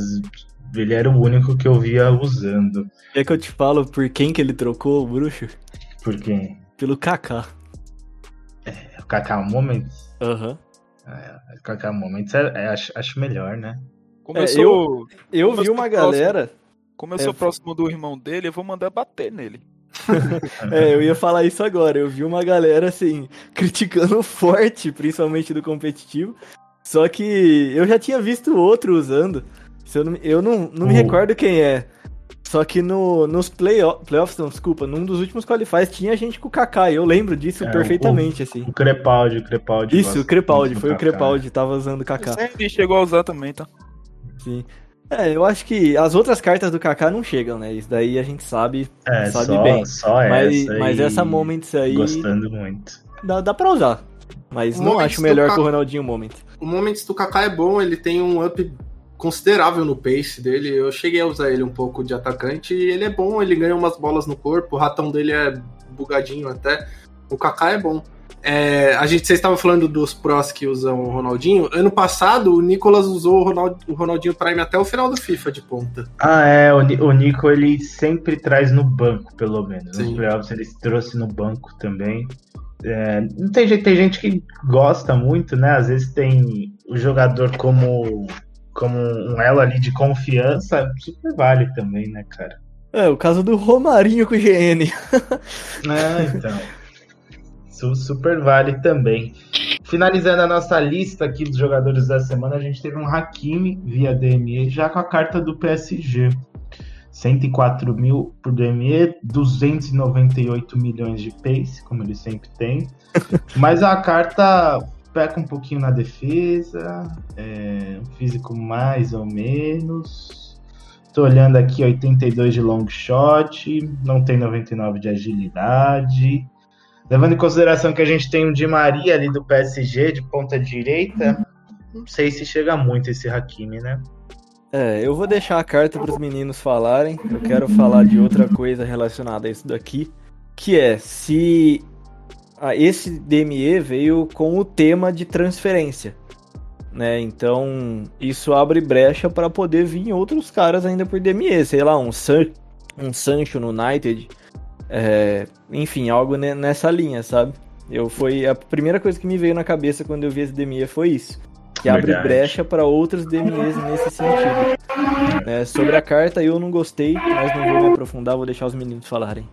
ele era o único que eu via usando. É que eu te falo por quem que ele trocou o bruxo? Porque Pelo Kaká. o Kaká Moments. Aham. É, o Kaká Moments é, é, acho, acho melhor, né? Como É, eu sou, Eu eu vi uma próximo. galera. como eu é, sou próximo do irmão dele, eu vou mandar bater nele. É, eu ia falar isso agora. Eu vi uma galera assim, criticando forte, principalmente do competitivo. Só que eu já tinha visto outro usando. Se eu não, eu não, não me O- recordo quem é. Só que no, nos playoff, playoffs, não, desculpa, num dos últimos qualifies tinha gente com o Kaká. e Eu lembro disso É, perfeitamente, assim. O Crepaldi, o Crepaldi. Isso, o Crepaldi, foi o Kaká. Crepaldi, tava usando o Kaká. Ele chegou a usar também, tá? Sim. É, eu acho que as outras cartas do Kaká não chegam, né? Isso daí a gente sabe, É, sabe só, bem. só mas, essa. mas e essa Moments aí Gostando muito. dá, dá pra usar. Mas O não Moments acho melhor Kaká- que o Ronaldinho Moment. O Moments do Kaká é bom, ele tem um up considerável no pace dele. Eu cheguei a usar ele um pouco de atacante e ele é bom, ele ganha umas bolas no corpo, o ratão dele é bugadinho até. O Kaká é bom. É, a gente, vocês estavam falando dos prós que usam o Ronaldinho. Ano passado, o Nicolas usou o, Ronald- o Ronaldinho Prime até o final do FIFA de ponta. Ah, é, o, o Nico ele sempre traz no banco, pelo menos. Nos Sim. playoffs ele trouxe no banco também. É, não tem gente, tem gente que gosta muito, né? Às vezes tem o jogador como, como um elo ali de confiança, super vale também, né, cara? É, o caso do Romarinho com o GN. É, então. Su- Super vale também. Finalizando a nossa lista aqui dos jogadores da semana, a gente teve um Hakimi via DME, já com a carta do PSG. 104 mil por DME, 298 milhões de pace, como ele sempre tem. Mas a carta peca um pouquinho na defesa, é, um físico mais ou menos. Tô olhando aqui 82 de long shot, não tem 99 de agilidade. Levando em consideração que a gente tem um Di Maria ali do PSG de ponta direita, não sei se chega muito esse Hakimi, né? É, eu vou deixar a carta pros meninos falarem. Eu quero falar de outra coisa relacionada a isso daqui. Que é se esse DME veio com o tema de transferência. Né? Então isso abre brecha para poder vir outros caras ainda por DME. Sei lá, um, San, um Sancho no United. É, enfim, algo ne- nessa linha, sabe? Eu foi a primeira coisa que me veio na cabeça quando eu vi esse DME foi isso. Que abre Verdade. brecha para outros DMEs nesse sentido. É, sobre a carta eu não gostei, mas não vou me aprofundar, vou deixar os meninos falarem.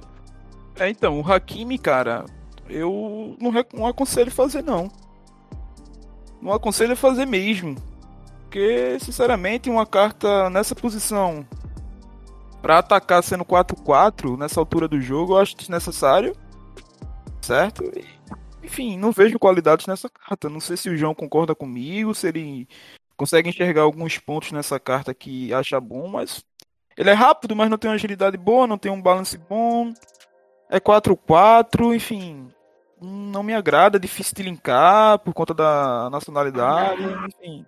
É, então, o Hakimi, cara, eu não, não aconselho fazer, não. Não aconselho fazer mesmo. Porque, sinceramente, uma carta nessa posição pra atacar sendo 4-4 nessa altura do jogo, eu acho desnecessário. Certo? Enfim, não vejo qualidades nessa carta. Não sei se o João concorda comigo, se ele consegue enxergar alguns pontos nessa carta que acha bom, mas ele é rápido, mas não tem uma agilidade boa, não tem um balance bom. É 4-4, enfim. Não me agrada, difícil de linkar por conta da nacionalidade, enfim.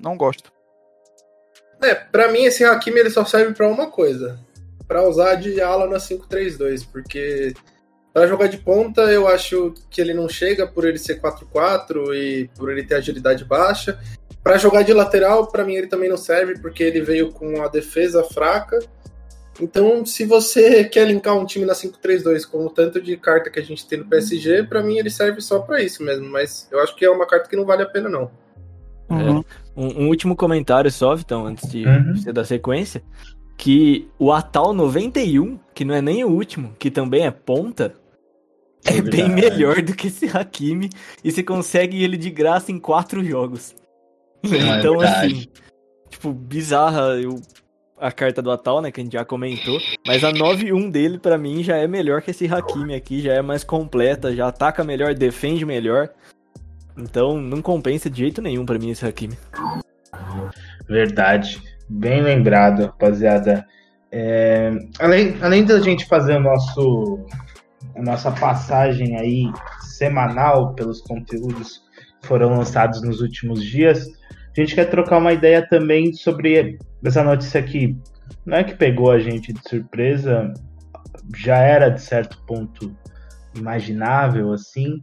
Não gosto. É, pra mim esse Hakimi ele só serve pra uma coisa. Pra usar de ala na 5-3-2, porque pra jogar de ponta eu acho que ele não chega por ele ser 4-4 e por ele ter agilidade baixa. Pra jogar de lateral, pra mim ele também não serve, porque ele veio com a defesa fraca. Então, se você quer linkar um time na 5-3-2 com o tanto de carta que a gente tem no PSG, pra mim ele serve só pra isso mesmo, mas eu acho que é uma carta que não vale a pena não. Um, um último comentário só, Vitão, antes de Uhum. você dar sequência. Que o Atal 91, que não é nem o último, que também é ponta, é É bem melhor do que esse Hakimi. E você consegue ele de graça em quatro jogos. é então, verdade. assim, tipo, bizarra. Eu a carta do Atal, né, que a gente já comentou, mas a 9-1 dele para mim já é melhor que esse Hakimi aqui, já é mais completa, já ataca melhor, defende melhor. Então não compensa de jeito nenhum para mim esse Hakimi. Verdade. Bem lembrado, rapaziada. É, além, além da gente fazer o nosso, a nossa passagem aí semanal pelos conteúdos que foram lançados nos últimos dias, a gente quer trocar uma ideia também sobre essa notícia aqui. Não é que pegou a gente de surpresa, já era de certo ponto imaginável assim,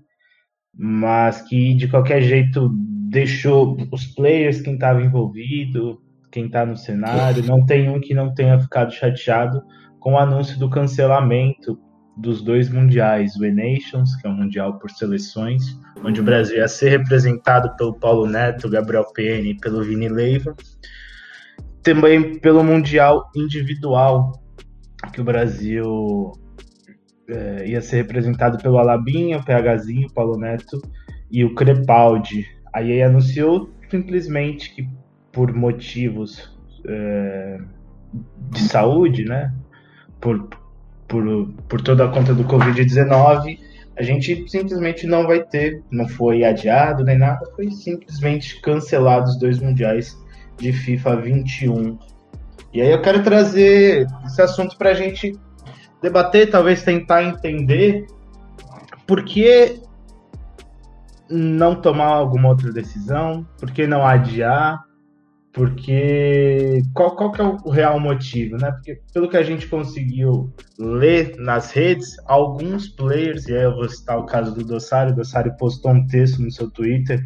mas que de qualquer jeito deixou os players, quem estava envolvido, quem está no cenário, não tem um que não tenha ficado chateado com o anúncio do cancelamento dos dois mundiais, o E-Nations, que é um mundial por seleções, onde o Brasil ia ser representado pelo Paulo Neto, Gabriel Pene e pelo Vini Leiva. Também pelo mundial individual, que o Brasil é, ia ser representado pelo Alabinha, o PHzinho, o Paulo Neto e o Crepaldi. Aí anunciou simplesmente que por motivos é, de saúde, né? Por, por, por toda a conta do Covid-19, a gente simplesmente não vai ter, não foi adiado nem nada, foi simplesmente cancelado os dois mundiais de FIFA 21. E aí eu quero trazer esse assunto para a gente debater, talvez tentar entender por que não tomar alguma outra decisão, por que não adiar, porque qual, qual que é o real motivo, né? Porque pelo que a gente conseguiu ler nas redes, alguns players, e aí eu vou citar o caso do Dossari, o postou um texto no seu Twitter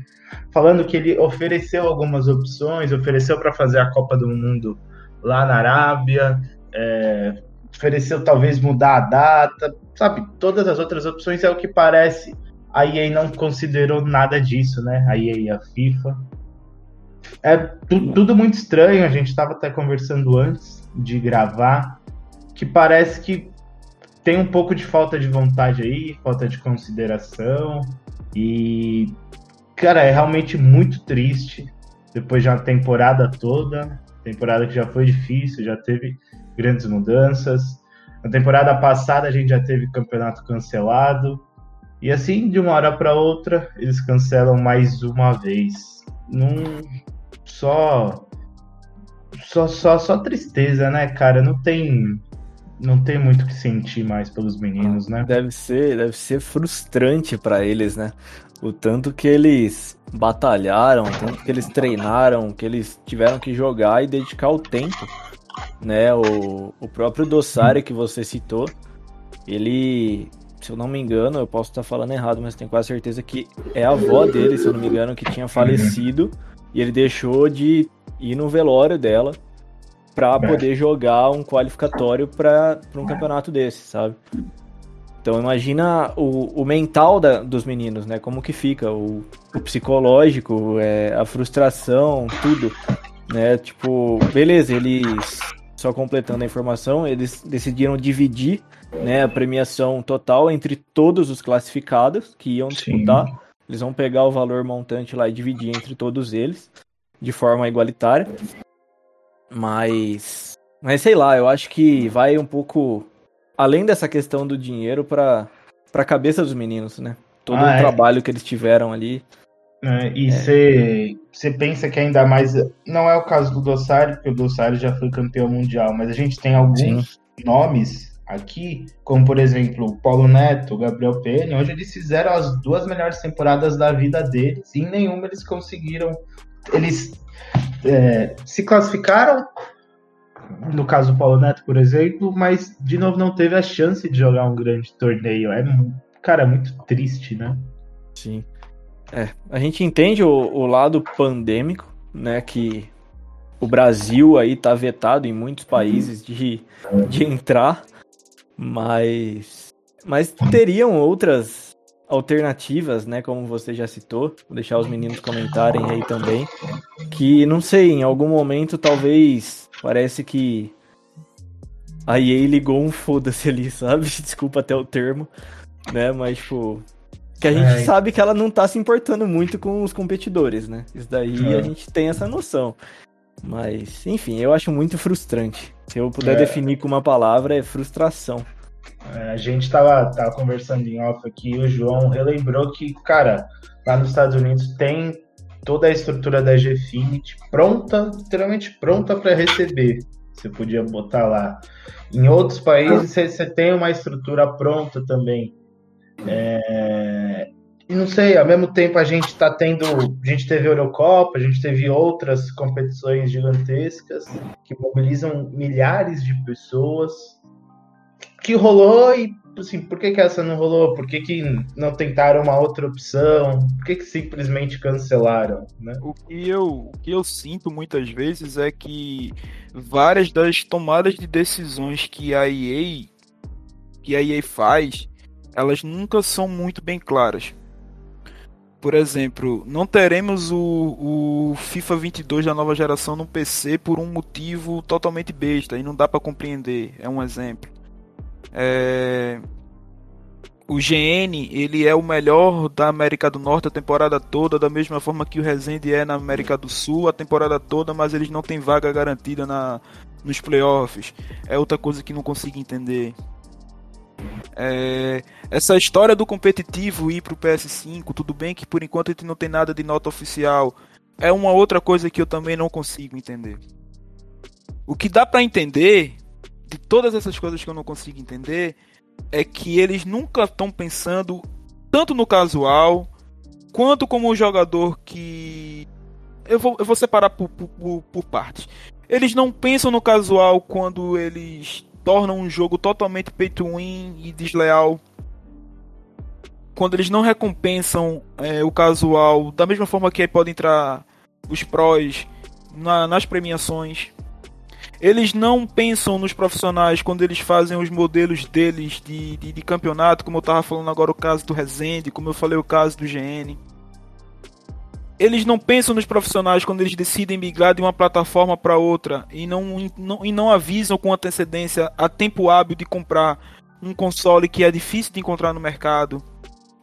falando que ele ofereceu algumas opções, ofereceu para fazer a Copa do Mundo lá na Arábia, é, ofereceu talvez mudar a data, sabe? Todas as outras opções é o que parece. A EA não considerou nada disso, né? A EA e a FIFA. É tu, tudo muito estranho, a gente estava até conversando antes de gravar, que parece que tem um pouco de falta de vontade aí, falta de consideração. E, cara, é realmente muito triste. Depois de uma temporada toda, temporada que já foi difícil, já teve grandes mudanças. Na temporada passada a gente já teve campeonato cancelado. E assim, de uma hora para outra, eles cancelam mais uma vez. Num, só, só, só, só tristeza, né, cara? Não tem, não tem muito o que sentir mais pelos meninos, né? Deve ser, deve ser frustrante para eles, né? O tanto que eles batalharam, o tanto que eles treinaram, que eles tiveram que jogar e dedicar o tempo, né? O, o próprio Dossari que você citou, ele, se eu não me engano, eu posso estar falando errado, mas tenho quase certeza que é a avó dele, se eu não me engano, que tinha falecido. E ele deixou de ir no velório dela para poder jogar um qualificatório para um campeonato desse, sabe? Então imagina o, o mental da, dos meninos, né? Como que fica, o, o psicológico, é, a frustração, tudo, né? Tipo, beleza, eles só completando a informação, eles decidiram dividir, né, a premiação total entre todos os classificados que iam disputar. Sim. Eles vão pegar o valor montante lá e dividir entre todos eles de forma igualitária. Mas mas sei lá, eu acho que vai um pouco além dessa questão do dinheiro para para cabeça dos meninos, né? Todo ah, o é. trabalho que eles tiveram ali. É, e você é. pensa que ainda mais. Não é o caso do Dossari, porque o Dossari já foi campeão mundial, mas a gente tem alguns Sim. nomes aqui, como por exemplo o Paulo Neto, o Gabriel Penha, onde eles fizeram as duas melhores temporadas da vida deles e em nenhuma eles conseguiram. Eles é, se classificaram, no caso do Paulo Neto, por exemplo, mas de novo não teve a chance de jogar um grande torneio. É, cara, é muito triste, né? Sim. É, a gente entende o, o lado pandêmico, né, que o Brasil aí tá vetado em muitos países de, de entrar mas, mas teriam outras alternativas, né? Como você já citou. Vou deixar os meninos comentarem aí também. Que não sei, em algum momento talvez parece que a EA ligou um foda-se ali, sabe? Desculpa até o termo, né? Mas, tipo, que a gente é. sabe que ela não tá se importando muito com os competidores, né? Isso daí é. a gente tem essa noção. Mas, enfim, eu acho muito frustrante. Se eu puder É. definir com uma palavra, é frustração. É, A gente tava, tava conversando em off aqui e o João relembrou que, cara, lá nos Estados Unidos tem toda a estrutura da Gfinity pronta, literalmente pronta para receber. Você podia botar lá. Em outros países você tem uma estrutura pronta também. É, E não sei, ao mesmo tempo a gente tá tendo. A gente teve a Eurocopa, a gente teve outras competições gigantescas que mobilizam milhares de pessoas que rolou e assim, por que, que essa não rolou? Por que, que não tentaram uma outra opção? Por que, que simplesmente cancelaram? Né? O que, eu, o que eu sinto muitas vezes é que várias das tomadas de decisões que a EA, que a EA faz, elas nunca são muito bem claras. Por exemplo, não teremos o, o FIFA 22 da nova geração no PC por um motivo totalmente besta e não dá para compreender. É um exemplo. É, O GN, ele é o melhor da América do Norte a temporada toda, da mesma forma que o Resende é na América do Sul a temporada toda, mas eles não têm vaga garantida na, nos playoffs. É outra coisa que não consigo entender. É, essa história do competitivo ir pro PS5, tudo bem que por enquanto a gente não tem nada de nota oficial. É uma outra coisa que eu também não consigo entender. O que dá pra entender, de todas essas coisas que eu não consigo entender, é que eles nunca estão pensando tanto no casual quanto como o jogador que. Eu vou, eu vou separar por, por, por partes. Eles não pensam no casual quando eles tornam um jogo totalmente pay to win e desleal. Quando eles não recompensam é, o casual da mesma forma que aí pode entrar os prós na- nas premiações. Eles não pensam nos profissionais quando eles fazem os modelos deles de, de, de campeonato, como eu tava falando agora o caso do Resende, como eu falei o caso do GN. Eles não pensam nos profissionais quando eles decidem migrar de uma plataforma para outra e não, não, e não avisam com antecedência a tempo hábil de comprar um console que é difícil de encontrar no mercado.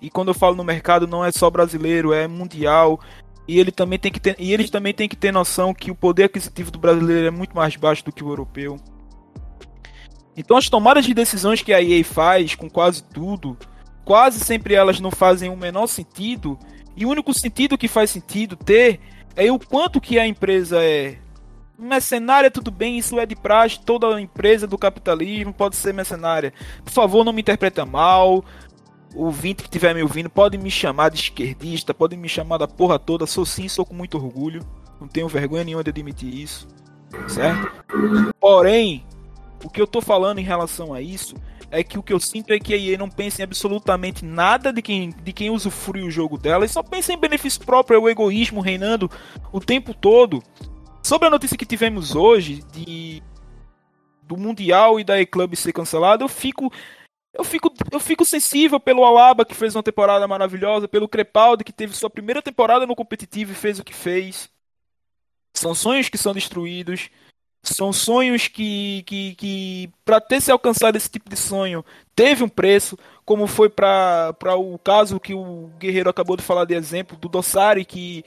E quando eu falo no mercado, não é só brasileiro, é mundial. E, ele também tem que ter, e eles também têm que ter noção que o poder aquisitivo do brasileiro é muito mais baixo do que o europeu. Então as tomadas de decisões que a EA faz com quase tudo, quase sempre elas não fazem o menor sentido. E o único sentido que faz sentido ter é o quanto que a empresa é mercenária, tudo bem, isso é de praxe, toda empresa do capitalismo pode ser mercenária. Por favor, não me interpreta mal. O ouvinte que estiver me ouvindo pode me chamar de esquerdista, pode me chamar da porra toda. Sou sim, sou com muito orgulho. Não tenho vergonha nenhuma de admitir isso. Certo? Porém, o que eu tô falando em relação a isso é que o que eu sinto é que a EA não pensa em absolutamente nada de quem, de quem usufrui o jogo dela e só pensa em benefício próprio, é o egoísmo reinando o tempo todo. Sobre a notícia que tivemos hoje de do Mundial e da E-Club ser cancelado, eu fico eu fico, eu fico sensível pelo Alaba, que fez uma temporada maravilhosa, pelo Crepaldi, que teve sua primeira temporada no competitivo e fez o que fez. São sonhos que são destruídos. São sonhos que, que, que para ter se alcançado esse tipo de sonho, teve um preço, como foi para o caso que o Guerreiro acabou de falar de exemplo, do Dossari, que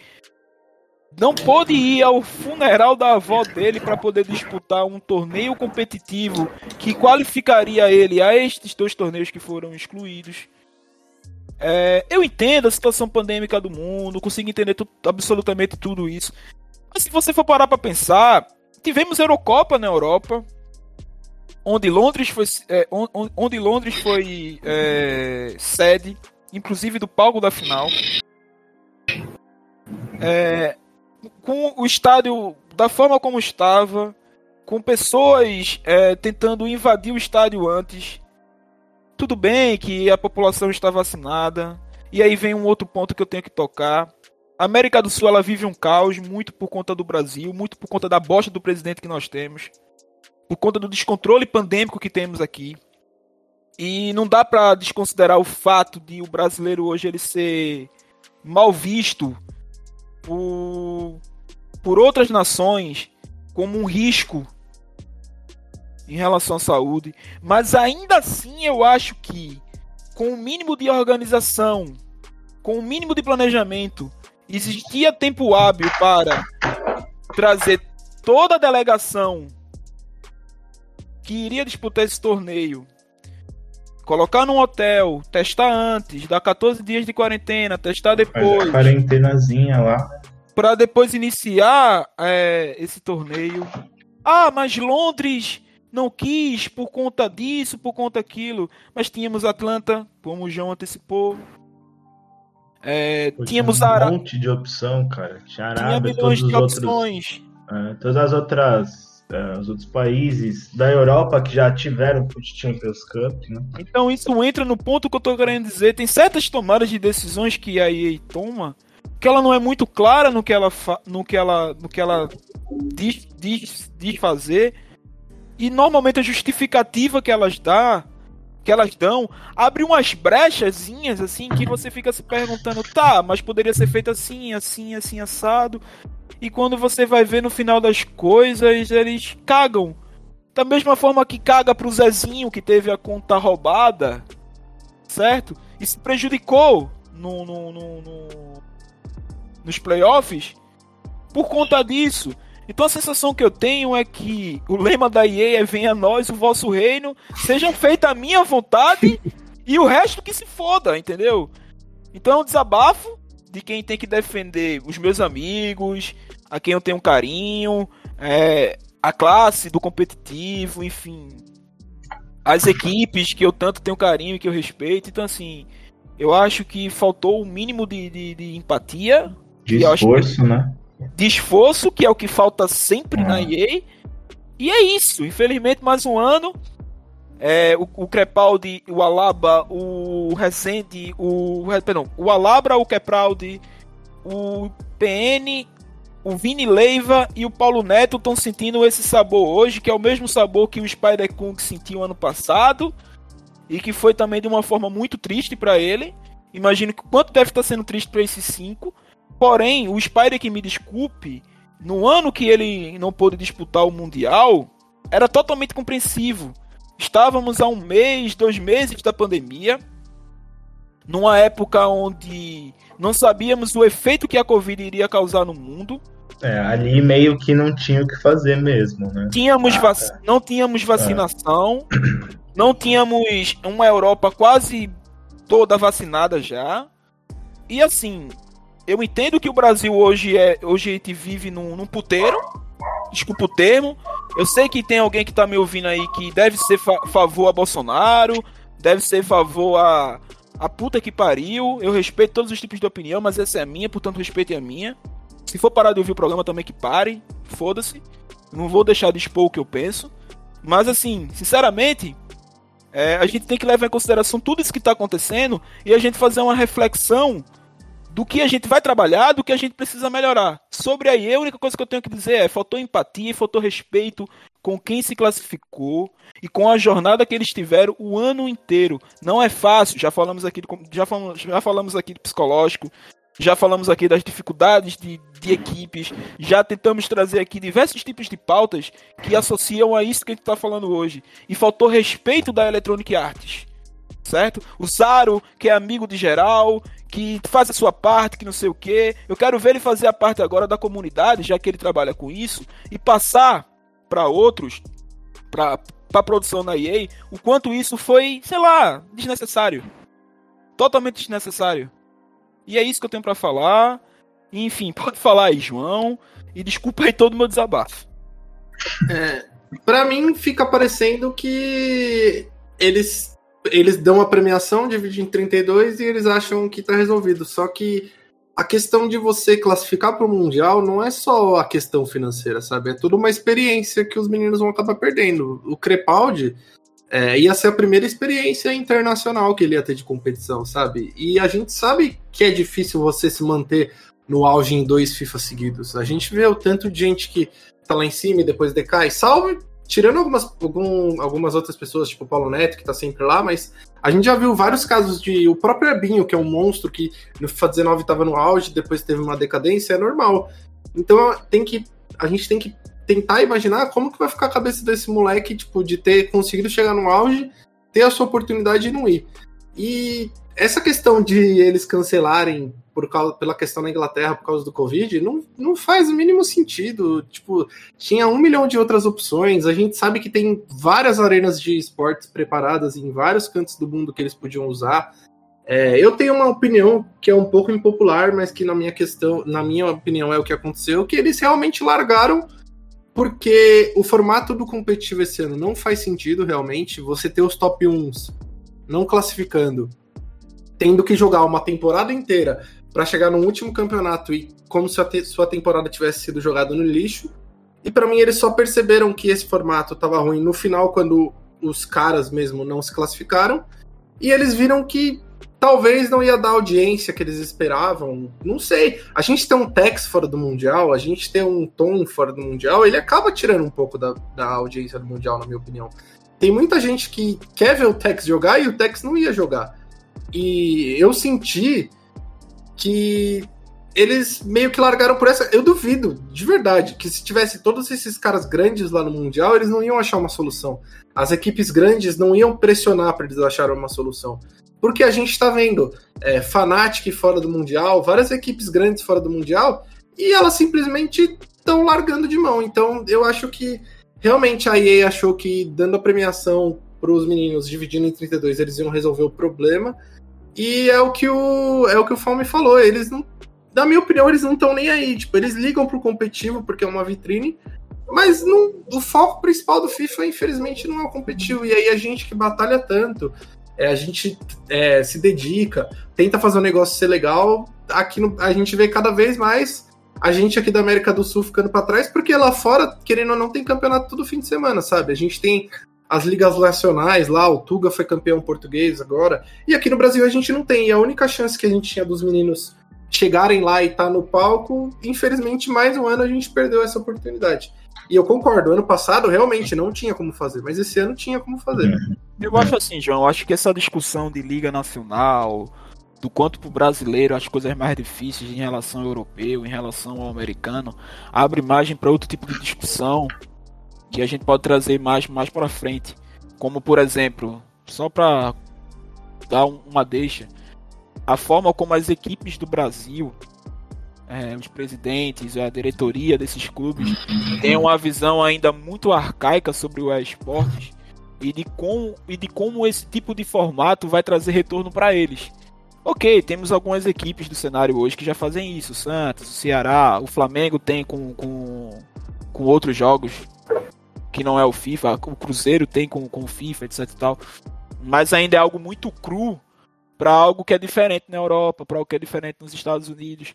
não pôde ir ao funeral da avó dele para poder disputar um torneio competitivo que qualificaria ele a estes dois torneios que foram excluídos. É, eu entendo a situação pandêmica do mundo, consigo entender tu, absolutamente tudo isso. Mas se você for parar para pensar, tivemos Eurocopa na Europa, onde Londres foi, é, onde Londres foi é, sede, inclusive do palco da final. É, com o estádio da forma como estava, com pessoas é, tentando invadir o estádio antes. Tudo bem que a população está vacinada. E aí vem um outro ponto que eu tenho que tocar. América do Sul ela vive um caos muito por conta do Brasil, muito por conta da bosta do presidente que nós temos, por conta do descontrole pandêmico que temos aqui. E não dá para desconsiderar o fato de o brasileiro hoje ele ser mal visto por, por outras nações como um risco em relação à saúde, mas ainda assim eu acho que com o mínimo de organização, com o mínimo de planejamento, existia tempo hábil para trazer toda a delegação que iria disputar esse torneio colocar num hotel, testar antes, dar 14 dias de quarentena, testar depois. Quarentenazinha lá. Pra depois iniciar é, esse torneio. Ah, mas Londres não quis por conta disso, por conta aquilo. Mas tínhamos Atlanta, como o João antecipou. É, tínhamos um Ara... monte de opção, cara. Tinha Arábia, Tinha milhões de opções. Outros, é, todas as outras é, os outros países da Europa que já tiveram Foot Champions Cup, né? Então isso entra no ponto que eu tô querendo dizer. Tem certas tomadas de decisões que a EA toma que ela não é muito clara no que ela, no que ela, no que ela diz, diz, diz fazer e normalmente a justificativa que elas dá que elas dão abre umas brechazinhas assim que você fica se perguntando, tá, mas poderia ser feito assim, assim, assim assado. E quando você vai ver no final das coisas, eles cagam. Da mesma forma que caga pro Zezinho que teve a conta roubada, certo? E se prejudicou no, no, no, no nos playoffs por conta disso. Então a sensação que eu tenho é que o lema da EA é venha a nós o vosso reino, seja feita a minha vontade e o resto que se foda, entendeu? Então é um desabafo de quem tem que defender os meus amigos, a quem eu tenho um carinho, é, a classe do competitivo, enfim. As equipes que eu tanto tenho carinho e que eu respeito. Então, assim, eu acho que faltou o um mínimo de, de, de empatia. De esforço, que... né? De esforço, que é o que falta sempre na EA. E é isso. Infelizmente, mais um ano. É, o, o Crepaldi, o Alaba, o Resende, o. Perdão, o Alabra, o Crepaldi, o PN, o Vini Leiva e o Paulo Neto estão sentindo esse sabor hoje, que é o mesmo sabor que o Spider Kung sentiu ano passado. E que foi também de uma forma muito triste para ele. Imagino que quanto deve estar sendo triste para esses cinco. Porém, o Spider que me desculpe, no ano que ele não pôde disputar o Mundial, era totalmente compreensivo. Estávamos a um mês, dois meses da pandemia, numa época onde não sabíamos o efeito que a Covid iria causar no mundo. É, ali meio que não tinha o que fazer mesmo, né? Tínhamos ah, é. Não tínhamos vacinação, é. não tínhamos uma Europa quase toda vacinada já. E assim, eu entendo que o Brasil hoje é. Hoje a gente vive num, num puteiro. Desculpa o termo. Eu sei que tem alguém que tá me ouvindo aí que deve ser fa favor a Bolsonaro, deve ser favor a, a puta que pariu. Eu respeito todos os tipos de opinião, mas essa é a minha, portanto respeitem a minha. Se for parar de ouvir o programa também que pare, foda-se. Não vou deixar de expor o que eu penso. Mas assim, sinceramente, é, a gente tem que levar em consideração tudo isso que está acontecendo e a gente fazer uma reflexão do que a gente vai trabalhar, do que a gente precisa melhorar. Sobre aí, a única coisa que eu tenho que dizer é: faltou empatia e faltou respeito com quem se classificou e com a jornada que eles tiveram o ano inteiro. Não é fácil, já falamos aqui, já falamos, já falamos aqui de psicológico, já falamos aqui das dificuldades de, de equipes, já tentamos trazer aqui diversos tipos de pautas que associam a isso que a gente está falando hoje. E faltou respeito da Electronic Arts certo? O Zaro, que é amigo de geral, que faz a sua parte, que não sei o que. Eu quero ver ele fazer a parte agora da comunidade, já que ele trabalha com isso, e passar para outros, para a produção na EA, o quanto isso foi, sei lá, desnecessário. Totalmente desnecessário. E é isso que eu tenho para falar. Enfim, pode falar aí, João. E desculpa aí todo o meu desabafo. É, para mim fica parecendo que eles eles dão a premiação, dividem em 32 e eles acham que tá resolvido. Só que a questão de você classificar para o Mundial não é só a questão financeira, sabe? É tudo uma experiência que os meninos vão acabar perdendo. O Crepaldi é, ia ser a primeira experiência internacional que ele ia ter de competição, sabe? E a gente sabe que é difícil você se manter no auge em dois FIFA seguidos. A gente vê o tanto de gente que tá lá em cima e depois decai. Salve tirando algumas, algum, algumas outras pessoas, tipo o Paulo Neto, que tá sempre lá, mas a gente já viu vários casos de o próprio Ebinho, que é um monstro que no FIFA 19 tava no auge, depois teve uma decadência, é normal. Então tem que. A gente tem que tentar imaginar como que vai ficar a cabeça desse moleque, tipo, de ter conseguido chegar no auge, ter a sua oportunidade e não ir. E essa questão de eles cancelarem por causa, pela questão da Inglaterra por causa do Covid não, não faz o mínimo sentido. Tipo, tinha um milhão de outras opções. A gente sabe que tem várias arenas de esportes preparadas em vários cantos do mundo que eles podiam usar. É, eu tenho uma opinião que é um pouco impopular, mas que na minha questão, na minha opinião, é o que aconteceu, que eles realmente largaram porque o formato do competitivo esse ano não faz sentido realmente. Você ter os top 1s não classificando tendo que jogar uma temporada inteira para chegar no último campeonato e como se a te sua temporada tivesse sido jogada no lixo. E para mim eles só perceberam que esse formato estava ruim no final quando os caras mesmo não se classificaram e eles viram que talvez não ia dar audiência que eles esperavam. Não sei. A gente tem um Tex fora do Mundial, a gente tem um Tom fora do Mundial, ele acaba tirando um pouco da, da audiência do Mundial, na minha opinião. Tem muita gente que quer ver o Tex jogar e o Tex não ia jogar. E eu senti que eles meio que largaram por essa. Eu duvido, de verdade, que se tivesse todos esses caras grandes lá no Mundial, eles não iam achar uma solução. As equipes grandes não iam pressionar para eles acharem uma solução. Porque a gente está vendo é, Fnatic fora do Mundial, várias equipes grandes fora do Mundial, e elas simplesmente estão largando de mão. Então eu acho que realmente a EA achou que dando a premiação para os meninos, dividindo em 32, eles iam resolver o problema. E é o que o é o que o Fome falou, eles não na minha opinião, eles não estão nem aí, tipo, eles ligam pro competitivo porque é uma vitrine, mas não, o foco principal do FIFA, infelizmente, não é o competitivo. E aí a gente que batalha tanto, é, a gente é, se dedica, tenta fazer o negócio ser legal, aqui no, a gente vê cada vez mais a gente aqui da América do Sul ficando para trás, porque lá fora, querendo ou não, tem campeonato todo fim de semana, sabe? A gente tem as ligas nacionais lá, o Tuga foi campeão português agora, e aqui no Brasil a gente não tem. E a única chance que a gente tinha dos meninos chegarem lá e estar tá no palco, infelizmente, mais um ano a gente perdeu essa oportunidade. E eu concordo, ano passado realmente não tinha como fazer, mas esse ano tinha como fazer. Eu acho assim, João, eu acho que essa discussão de Liga Nacional, do quanto para o brasileiro as coisas mais difíceis em relação ao europeu, em relação ao americano, abre margem para outro tipo de discussão que a gente pode trazer mais, mais para frente. Como, por exemplo, só para dar uma deixa, a forma como as equipes do Brasil, é, os presidentes, a diretoria desses clubes, têm uma visão ainda muito arcaica sobre o esportes e de como, e de como esse tipo de formato vai trazer retorno para eles. Ok, temos algumas equipes do cenário hoje que já fazem isso. O Santos, o Ceará, o Flamengo tem com, com, com outros jogos que não é o FIFA, o Cruzeiro tem com, com o FIFA, etc e tal. Mas ainda é algo muito cru para algo que é diferente na Europa, para algo que é diferente nos Estados Unidos.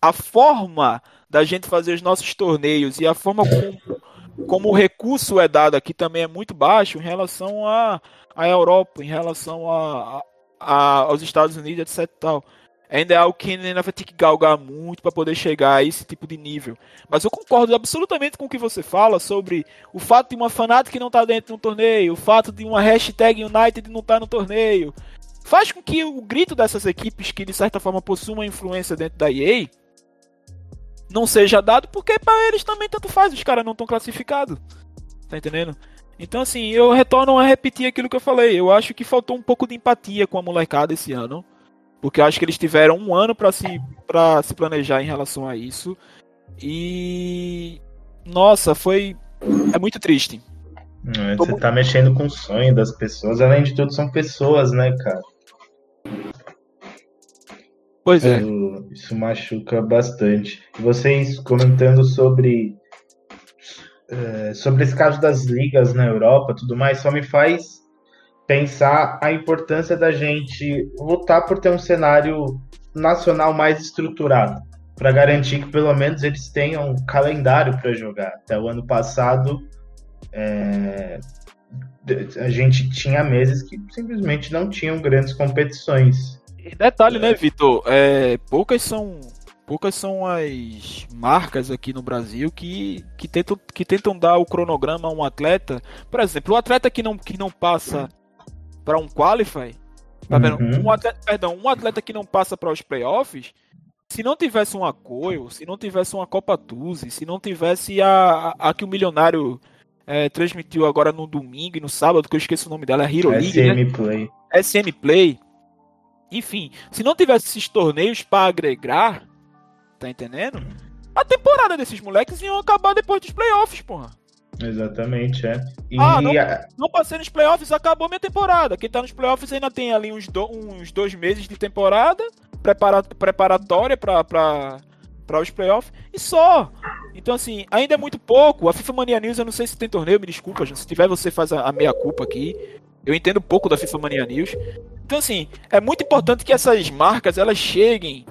A forma da gente fazer os nossos torneios e a forma como, como o recurso é dado aqui também é muito baixo em relação à a, a Europa, em relação a, a, aos Estados Unidos, etc. Tal ainda é algo que ainda vai ter que galgar muito para poder chegar a esse tipo de nível. Mas eu concordo absolutamente com o que você fala sobre o fato de uma fanática não tá dentro de um torneio, o fato de uma hashtag United não estar tá no torneio. Faz com que o grito dessas equipes que de certa forma possuem uma influência dentro da EA não seja dado, porque para eles também tanto faz, os caras não estão classificados. Tá entendendo? Então, assim, eu retorno a repetir aquilo que eu falei. Eu acho que faltou um pouco de empatia com a molecada esse ano. Porque eu acho que eles tiveram um ano para se, pra se planejar em relação a isso. E. Nossa, foi. É muito triste. É, você tá mexendo com o sonho das pessoas. Além de tudo, são pessoas, né, cara? Pois é. Isso, isso machuca bastante. Vocês comentando sobre. É, sobre esse caso das ligas na Europa tudo mais, só me faz pensar a importância da gente lutar por ter um cenário nacional mais estruturado, para garantir que pelo menos eles tenham um calendário para jogar. Até o ano passado, é, a gente tinha meses que simplesmente não tinham grandes competições. E detalhe, né, Vitor? É, poucas são poucas são as marcas aqui no Brasil que, que, tentam, que tentam dar o cronograma a um atleta. Por exemplo, o atleta que não, que não passa para um qualify, tá vendo? Uhum. Um atleta, perdão, um atleta que não passa para os playoffs, se não tivesse um apoio, se não tivesse uma Copa Tuzi, se não tivesse a, a, a que o milionário é, transmitiu agora no domingo e no sábado, que eu esqueço o nome dela, é Hero League, SM né? Play. SM Play. enfim, se não tivesse esses torneios pra agregar, tá entendendo? A temporada desses moleques iam acabar depois dos playoffs, porra. Exatamente, é. E Ah, não- Não passei nos playoffs, acabou minha temporada. Quem tá nos playoffs ainda tem ali uns, do- uns dois meses de temporada prepara- preparatória pra os playoffs e só. Então, assim, ainda é muito pouco. A FIFA Mania News, eu não sei se tem torneio, me desculpa, gente. Se tiver, você faz a, a meia-culpa aqui. Eu entendo pouco da FIFA Mania News. Então, assim, é muito importante que essas marcas elas cheguem.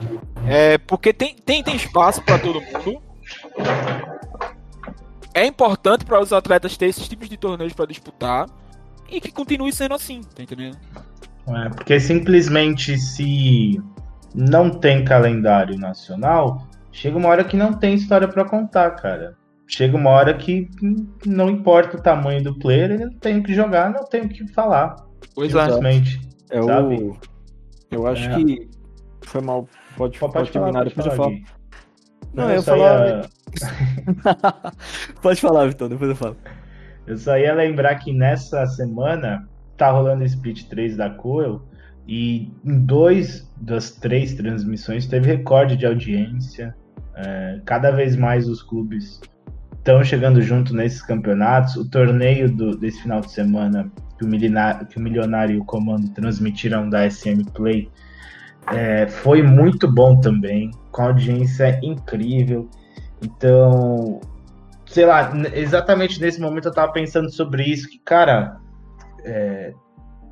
é, porque tem, tem, tem espaço pra todo mundo. É importante para os atletas ter esses tipos de torneios pra disputar e que continue sendo assim, tá entendendo? É, porque simplesmente se não tem calendário nacional, chega uma hora que não tem história pra contar, cara. Chega uma hora que não importa o tamanho do player, ele não tem o que jogar, não tem o que falar. Pois é. Simplesmente. É Sabe? o. Eu acho É. que. Foi mal. Pode, Pode, pode, falar, terminar, pode depois eu falar, falo. Gui. Não, eu eu falar- ia- pode falar, Vitão, depois eu falo. Eu só ia lembrar que nessa semana tá rolando o Split 3 da Coel e em dois das três transmissões teve recorde de audiência. É, cada vez mais os clubes estão chegando junto nesses campeonatos. O torneio do- desse final de semana que o, Milina- que o Milionário e o Comando transmitiram da SM Play é, foi muito bom também, com audiência incrível. Então, sei lá, exatamente nesse momento eu tava pensando sobre isso, que, cara, é,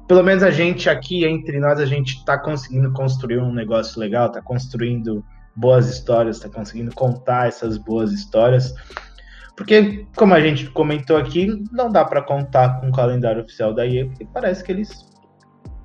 pelo menos a gente aqui, entre nós, a gente tá conseguindo construir um negócio legal, tá construindo boas histórias, tá conseguindo contar essas boas histórias. Porque, como a gente comentou aqui, não dá pra contar com o calendário oficial da EA, porque parece que eles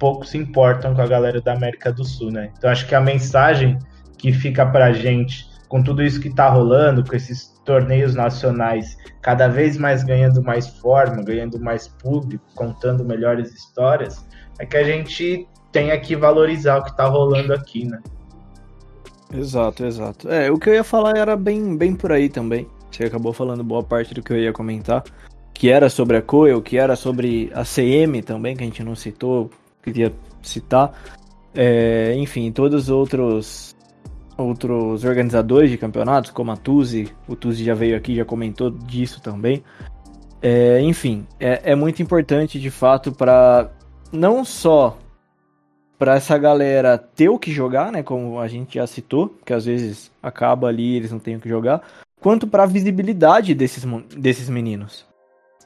pouco se importam com a galera da América do Sul, né? Então acho que a mensagem que fica pra gente com tudo isso que tá rolando, com esses torneios nacionais cada vez mais ganhando mais forma, ganhando mais público, contando melhores histórias, é que a gente tem que valorizar o que tá rolando aqui, né? Exato, exato. É, o que eu ia falar era bem, bem por aí também. Você acabou falando boa parte do que eu ia comentar. Que era sobre a Coel, que era sobre a CM também, que a gente não citou, queria citar. É, enfim, todos os outros outros organizadores de campeonatos, como a Tuzi, o Tuzi já veio aqui, já comentou disso também. É, enfim, é, é muito importante de fato para não só para essa galera ter o que jogar, né, como a gente já citou, que às vezes acaba ali eles não têm o que jogar, quanto para a visibilidade desses desses meninos,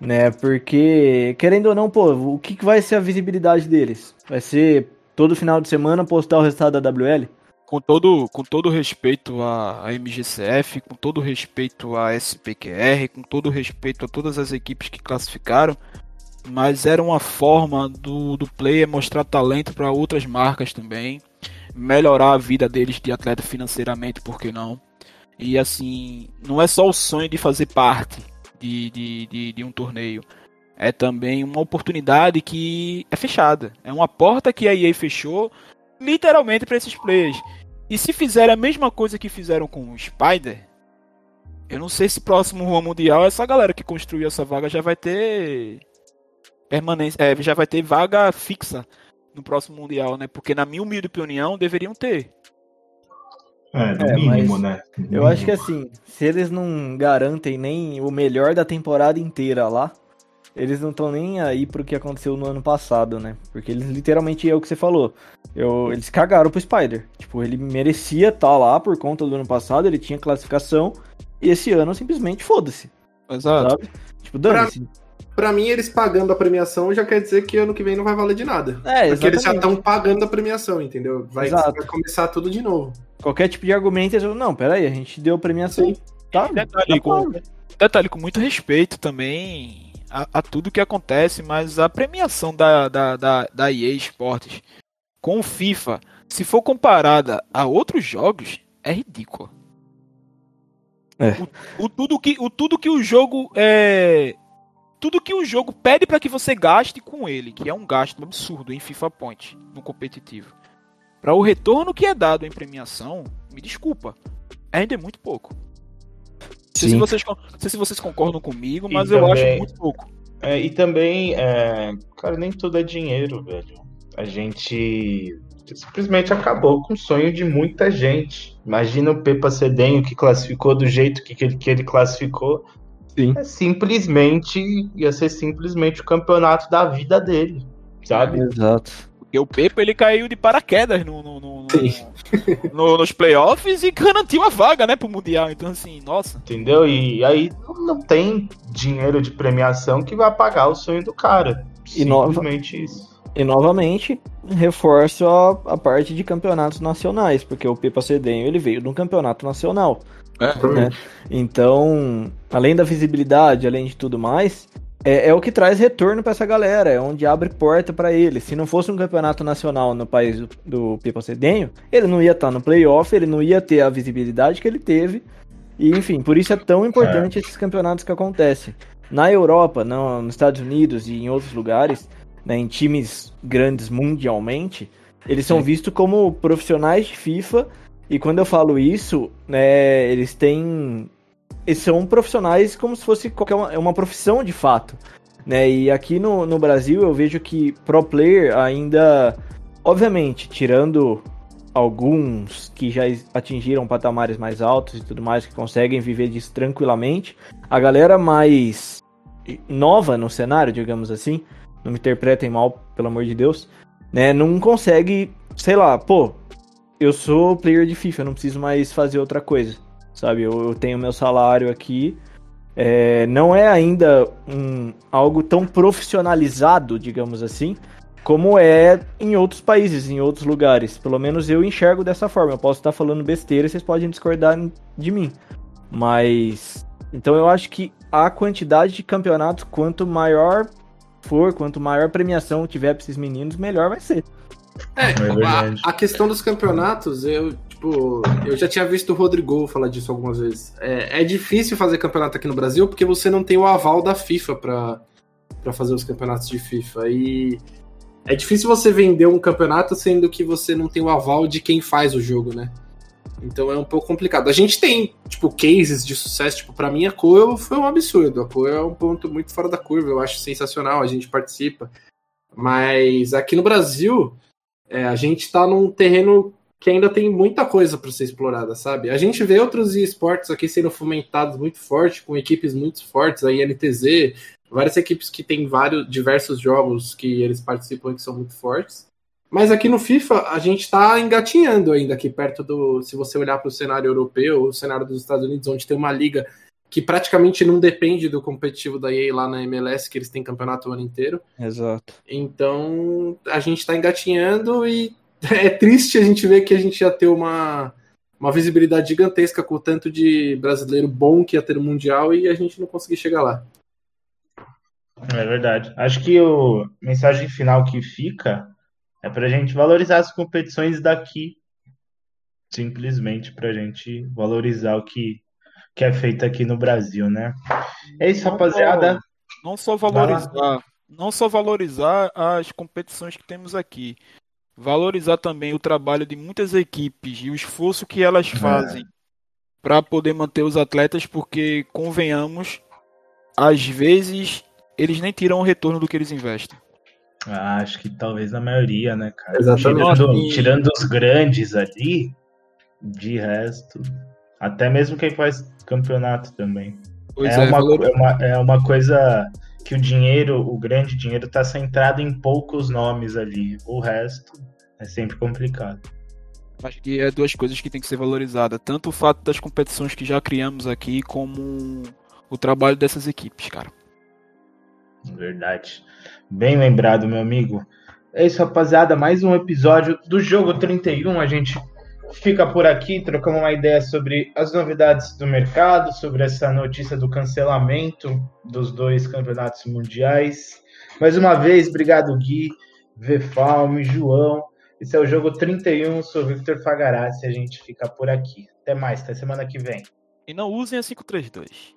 né? Porque querendo ou não, pô, o que, vai ser a visibilidade deles? Vai ser todo final de semana postar o resultado da WL? Com todo, com todo respeito à MGCF, com todo respeito à SPQR, com todo respeito a todas as equipes que classificaram, mas era uma forma do, do player mostrar talento para outras marcas também, melhorar a vida deles de atleta financeiramente, por que não? E assim, não é só o sonho de fazer parte de, de, de, de um torneio, é também uma oportunidade que é fechada, é uma porta que a EA fechou literalmente para esses players. E se fizerem a mesma coisa que fizeram com o Spider, eu não sei se próximo Rua Mundial essa galera que construiu essa vaga já vai ter permanência, é, já vai ter vaga fixa no próximo Mundial, né? Porque na minha humilde opinião deveriam ter. É, no É, mínimo, né? No Eu acho que mínimo. assim, se eles não garantem nem o melhor da temporada inteira lá, eles não estão nem aí pro que aconteceu no ano passado, né? Porque eles literalmente é o que você falou. Eu, eles cagaram pro Spider. Tipo, ele merecia estar lá por conta do ano passado, ele tinha classificação, e esse ano simplesmente foda-se. Exato. Sabe? Tipo, dane-se. Pra mim, eles pagando a premiação já quer dizer que ano que vem não vai valer de nada. É, Porque eles já exatamente. estão pagando a premiação, entendeu? Vai, vai começar tudo de novo. Qualquer tipo de argumento, eles falam, não, peraí, a gente deu premiação. Sim. Tá, Detalhe, tá com, detalhe, com muito respeito também a, a tudo que acontece, mas a premiação da, da, da, da EA Esportes com o FIFA, se for comparada a outros jogos, é ridícula. É. O, o tudo que, o tudo que o jogo é. Tudo que o jogo pede para que você gaste com ele, que é um gasto absurdo em FIFA Point, no competitivo. Para o retorno que é dado em premiação, me desculpa, ainda é muito pouco. Não sei se vocês, não sei se vocês concordam comigo, E mas eu também- acho muito pouco. É, e também, é, cara, nem tudo é dinheiro, velho. A gente simplesmente acabou com o sonho de muita gente. Imagina o Pepa Cedenho que classificou do jeito que, que, ele, que ele classificou. Sim. É simplesmente, ia ser simplesmente o campeonato da vida dele, sabe? Exato. Porque o Pepa ele caiu de paraquedas no, no, no- no- no- nos playoffs e garantiu a vaga, né, pro Mundial. Então, assim, nossa. Entendeu? E aí não tem dinheiro de premiação que vai pagar o sonho do cara. E nova- Simplesmente isso. E novamente, reforço a, a parte de campeonatos nacionais, porque o Pepa Cedenho ele veio de um campeonato nacional. Né? Então, além da visibilidade, além de tudo mais, é, é o que traz retorno pra essa galera, é onde abre porta pra ele. Se não fosse um campeonato nacional no país do, do Pepa Cedenho, ele não ia estar no playoff, ele não ia ter a visibilidade que ele teve. E, enfim, por isso é tão importante esses campeonatos que acontecem. Na Europa, no- nos Estados Unidos e em outros lugares, né, em times grandes mundialmente, eles são vistos como profissionais de FIFA. E quando eu falo isso, né, eles têm. Eles são profissionais como se fosse qualquer uma, é uma profissão de fato. Né? E aqui no, no Brasil eu vejo que pro player ainda. Obviamente, tirando alguns que já atingiram patamares mais altos e tudo mais, que conseguem viver disso tranquilamente, a galera mais nova no cenário, digamos assim, não me interpretem mal, pelo amor de Deus, né, não consegue, sei lá, pô, eu sou player de FIFA, eu não preciso mais fazer outra coisa, sabe? Eu, eu tenho meu salário aqui, é, não é ainda um, algo tão profissionalizado, digamos assim, como é em outros países, em outros lugares. Pelo menos eu enxergo dessa forma. Eu posso estar falando besteira, vocês podem discordar de mim. Mas. Então eu acho que a quantidade de campeonatos, quanto maior for, quanto maior premiação tiver pra esses meninos, melhor vai ser. É, verdade. a, a questão dos campeonatos, eu, tipo, eu já tinha visto o Rodrigo falar disso algumas vezes. É, é difícil fazer campeonato aqui no Brasil porque você não tem o aval da FIFA pra, pra fazer os campeonatos de FIFA. E é difícil você vender um campeonato sendo que você não tem o aval de quem faz o jogo, né? Então é um pouco complicado. A gente tem, tipo, cases de sucesso, tipo, pra mim a Coel foi um absurdo. A Coel é um ponto muito fora da curva, eu acho sensacional, a gente participa. Mas aqui no Brasil, é, a gente tá num terreno que ainda tem muita coisa para ser explorada, sabe? A gente vê outros esportes aqui sendo fomentados muito forte, com equipes muito fortes, a INTZ, várias equipes que têm vários diversos jogos que eles participam e que são muito fortes. Mas aqui no FIFA a gente está engatinhando ainda aqui perto do. Se você olhar para o cenário europeu, o cenário dos Estados Unidos, onde tem uma liga que praticamente não depende do competitivo da EA lá na MLS, que eles têm campeonato o ano inteiro. Exato. Então a gente está engatinhando e é triste a gente ver que a gente ia ter uma, uma visibilidade gigantesca com o tanto de brasileiro bom que ia ter no Mundial e a gente não conseguir chegar lá. É verdade. Acho que o mensagem final que fica é pra gente valorizar as competições daqui. Simplesmente pra gente valorizar o que, que é feito aqui no Brasil, né? É isso, rapaziada. Não só Vai lá. valorizar, não só valorizar as competições que temos aqui, valorizar também o trabalho de muitas equipes e o esforço que elas fazem para poder manter os atletas, porque convenhamos, às vezes eles nem tiram o retorno do que eles investem. Ah, acho que talvez a maioria, né, cara? Exatamente. Tirando, tirando os grandes ali, de resto. Até mesmo quem faz campeonato também. Pois é, uma, valor- é, uma, é uma coisa que o dinheiro, o grande dinheiro, tá centrado em poucos nomes ali. O resto é sempre complicado. Acho que é duas coisas que tem que ser valorizadas. Tanto o fato das competições que já criamos aqui, como o trabalho dessas equipes, cara. Verdade. Bem lembrado, meu amigo. É isso, rapaziada. Mais um episódio do Jogo 31. A gente fica por aqui, trocamos uma ideia sobre as novidades do mercado, sobre essa notícia do cancelamento dos dois campeonatos mundiais. Mais uma vez, obrigado, Gui, Vefalme, João. Esse é o Jogo 31. Sou Victor Fagarazzi. A gente fica por aqui. Até mais, até semana que vem. E não usem a 532.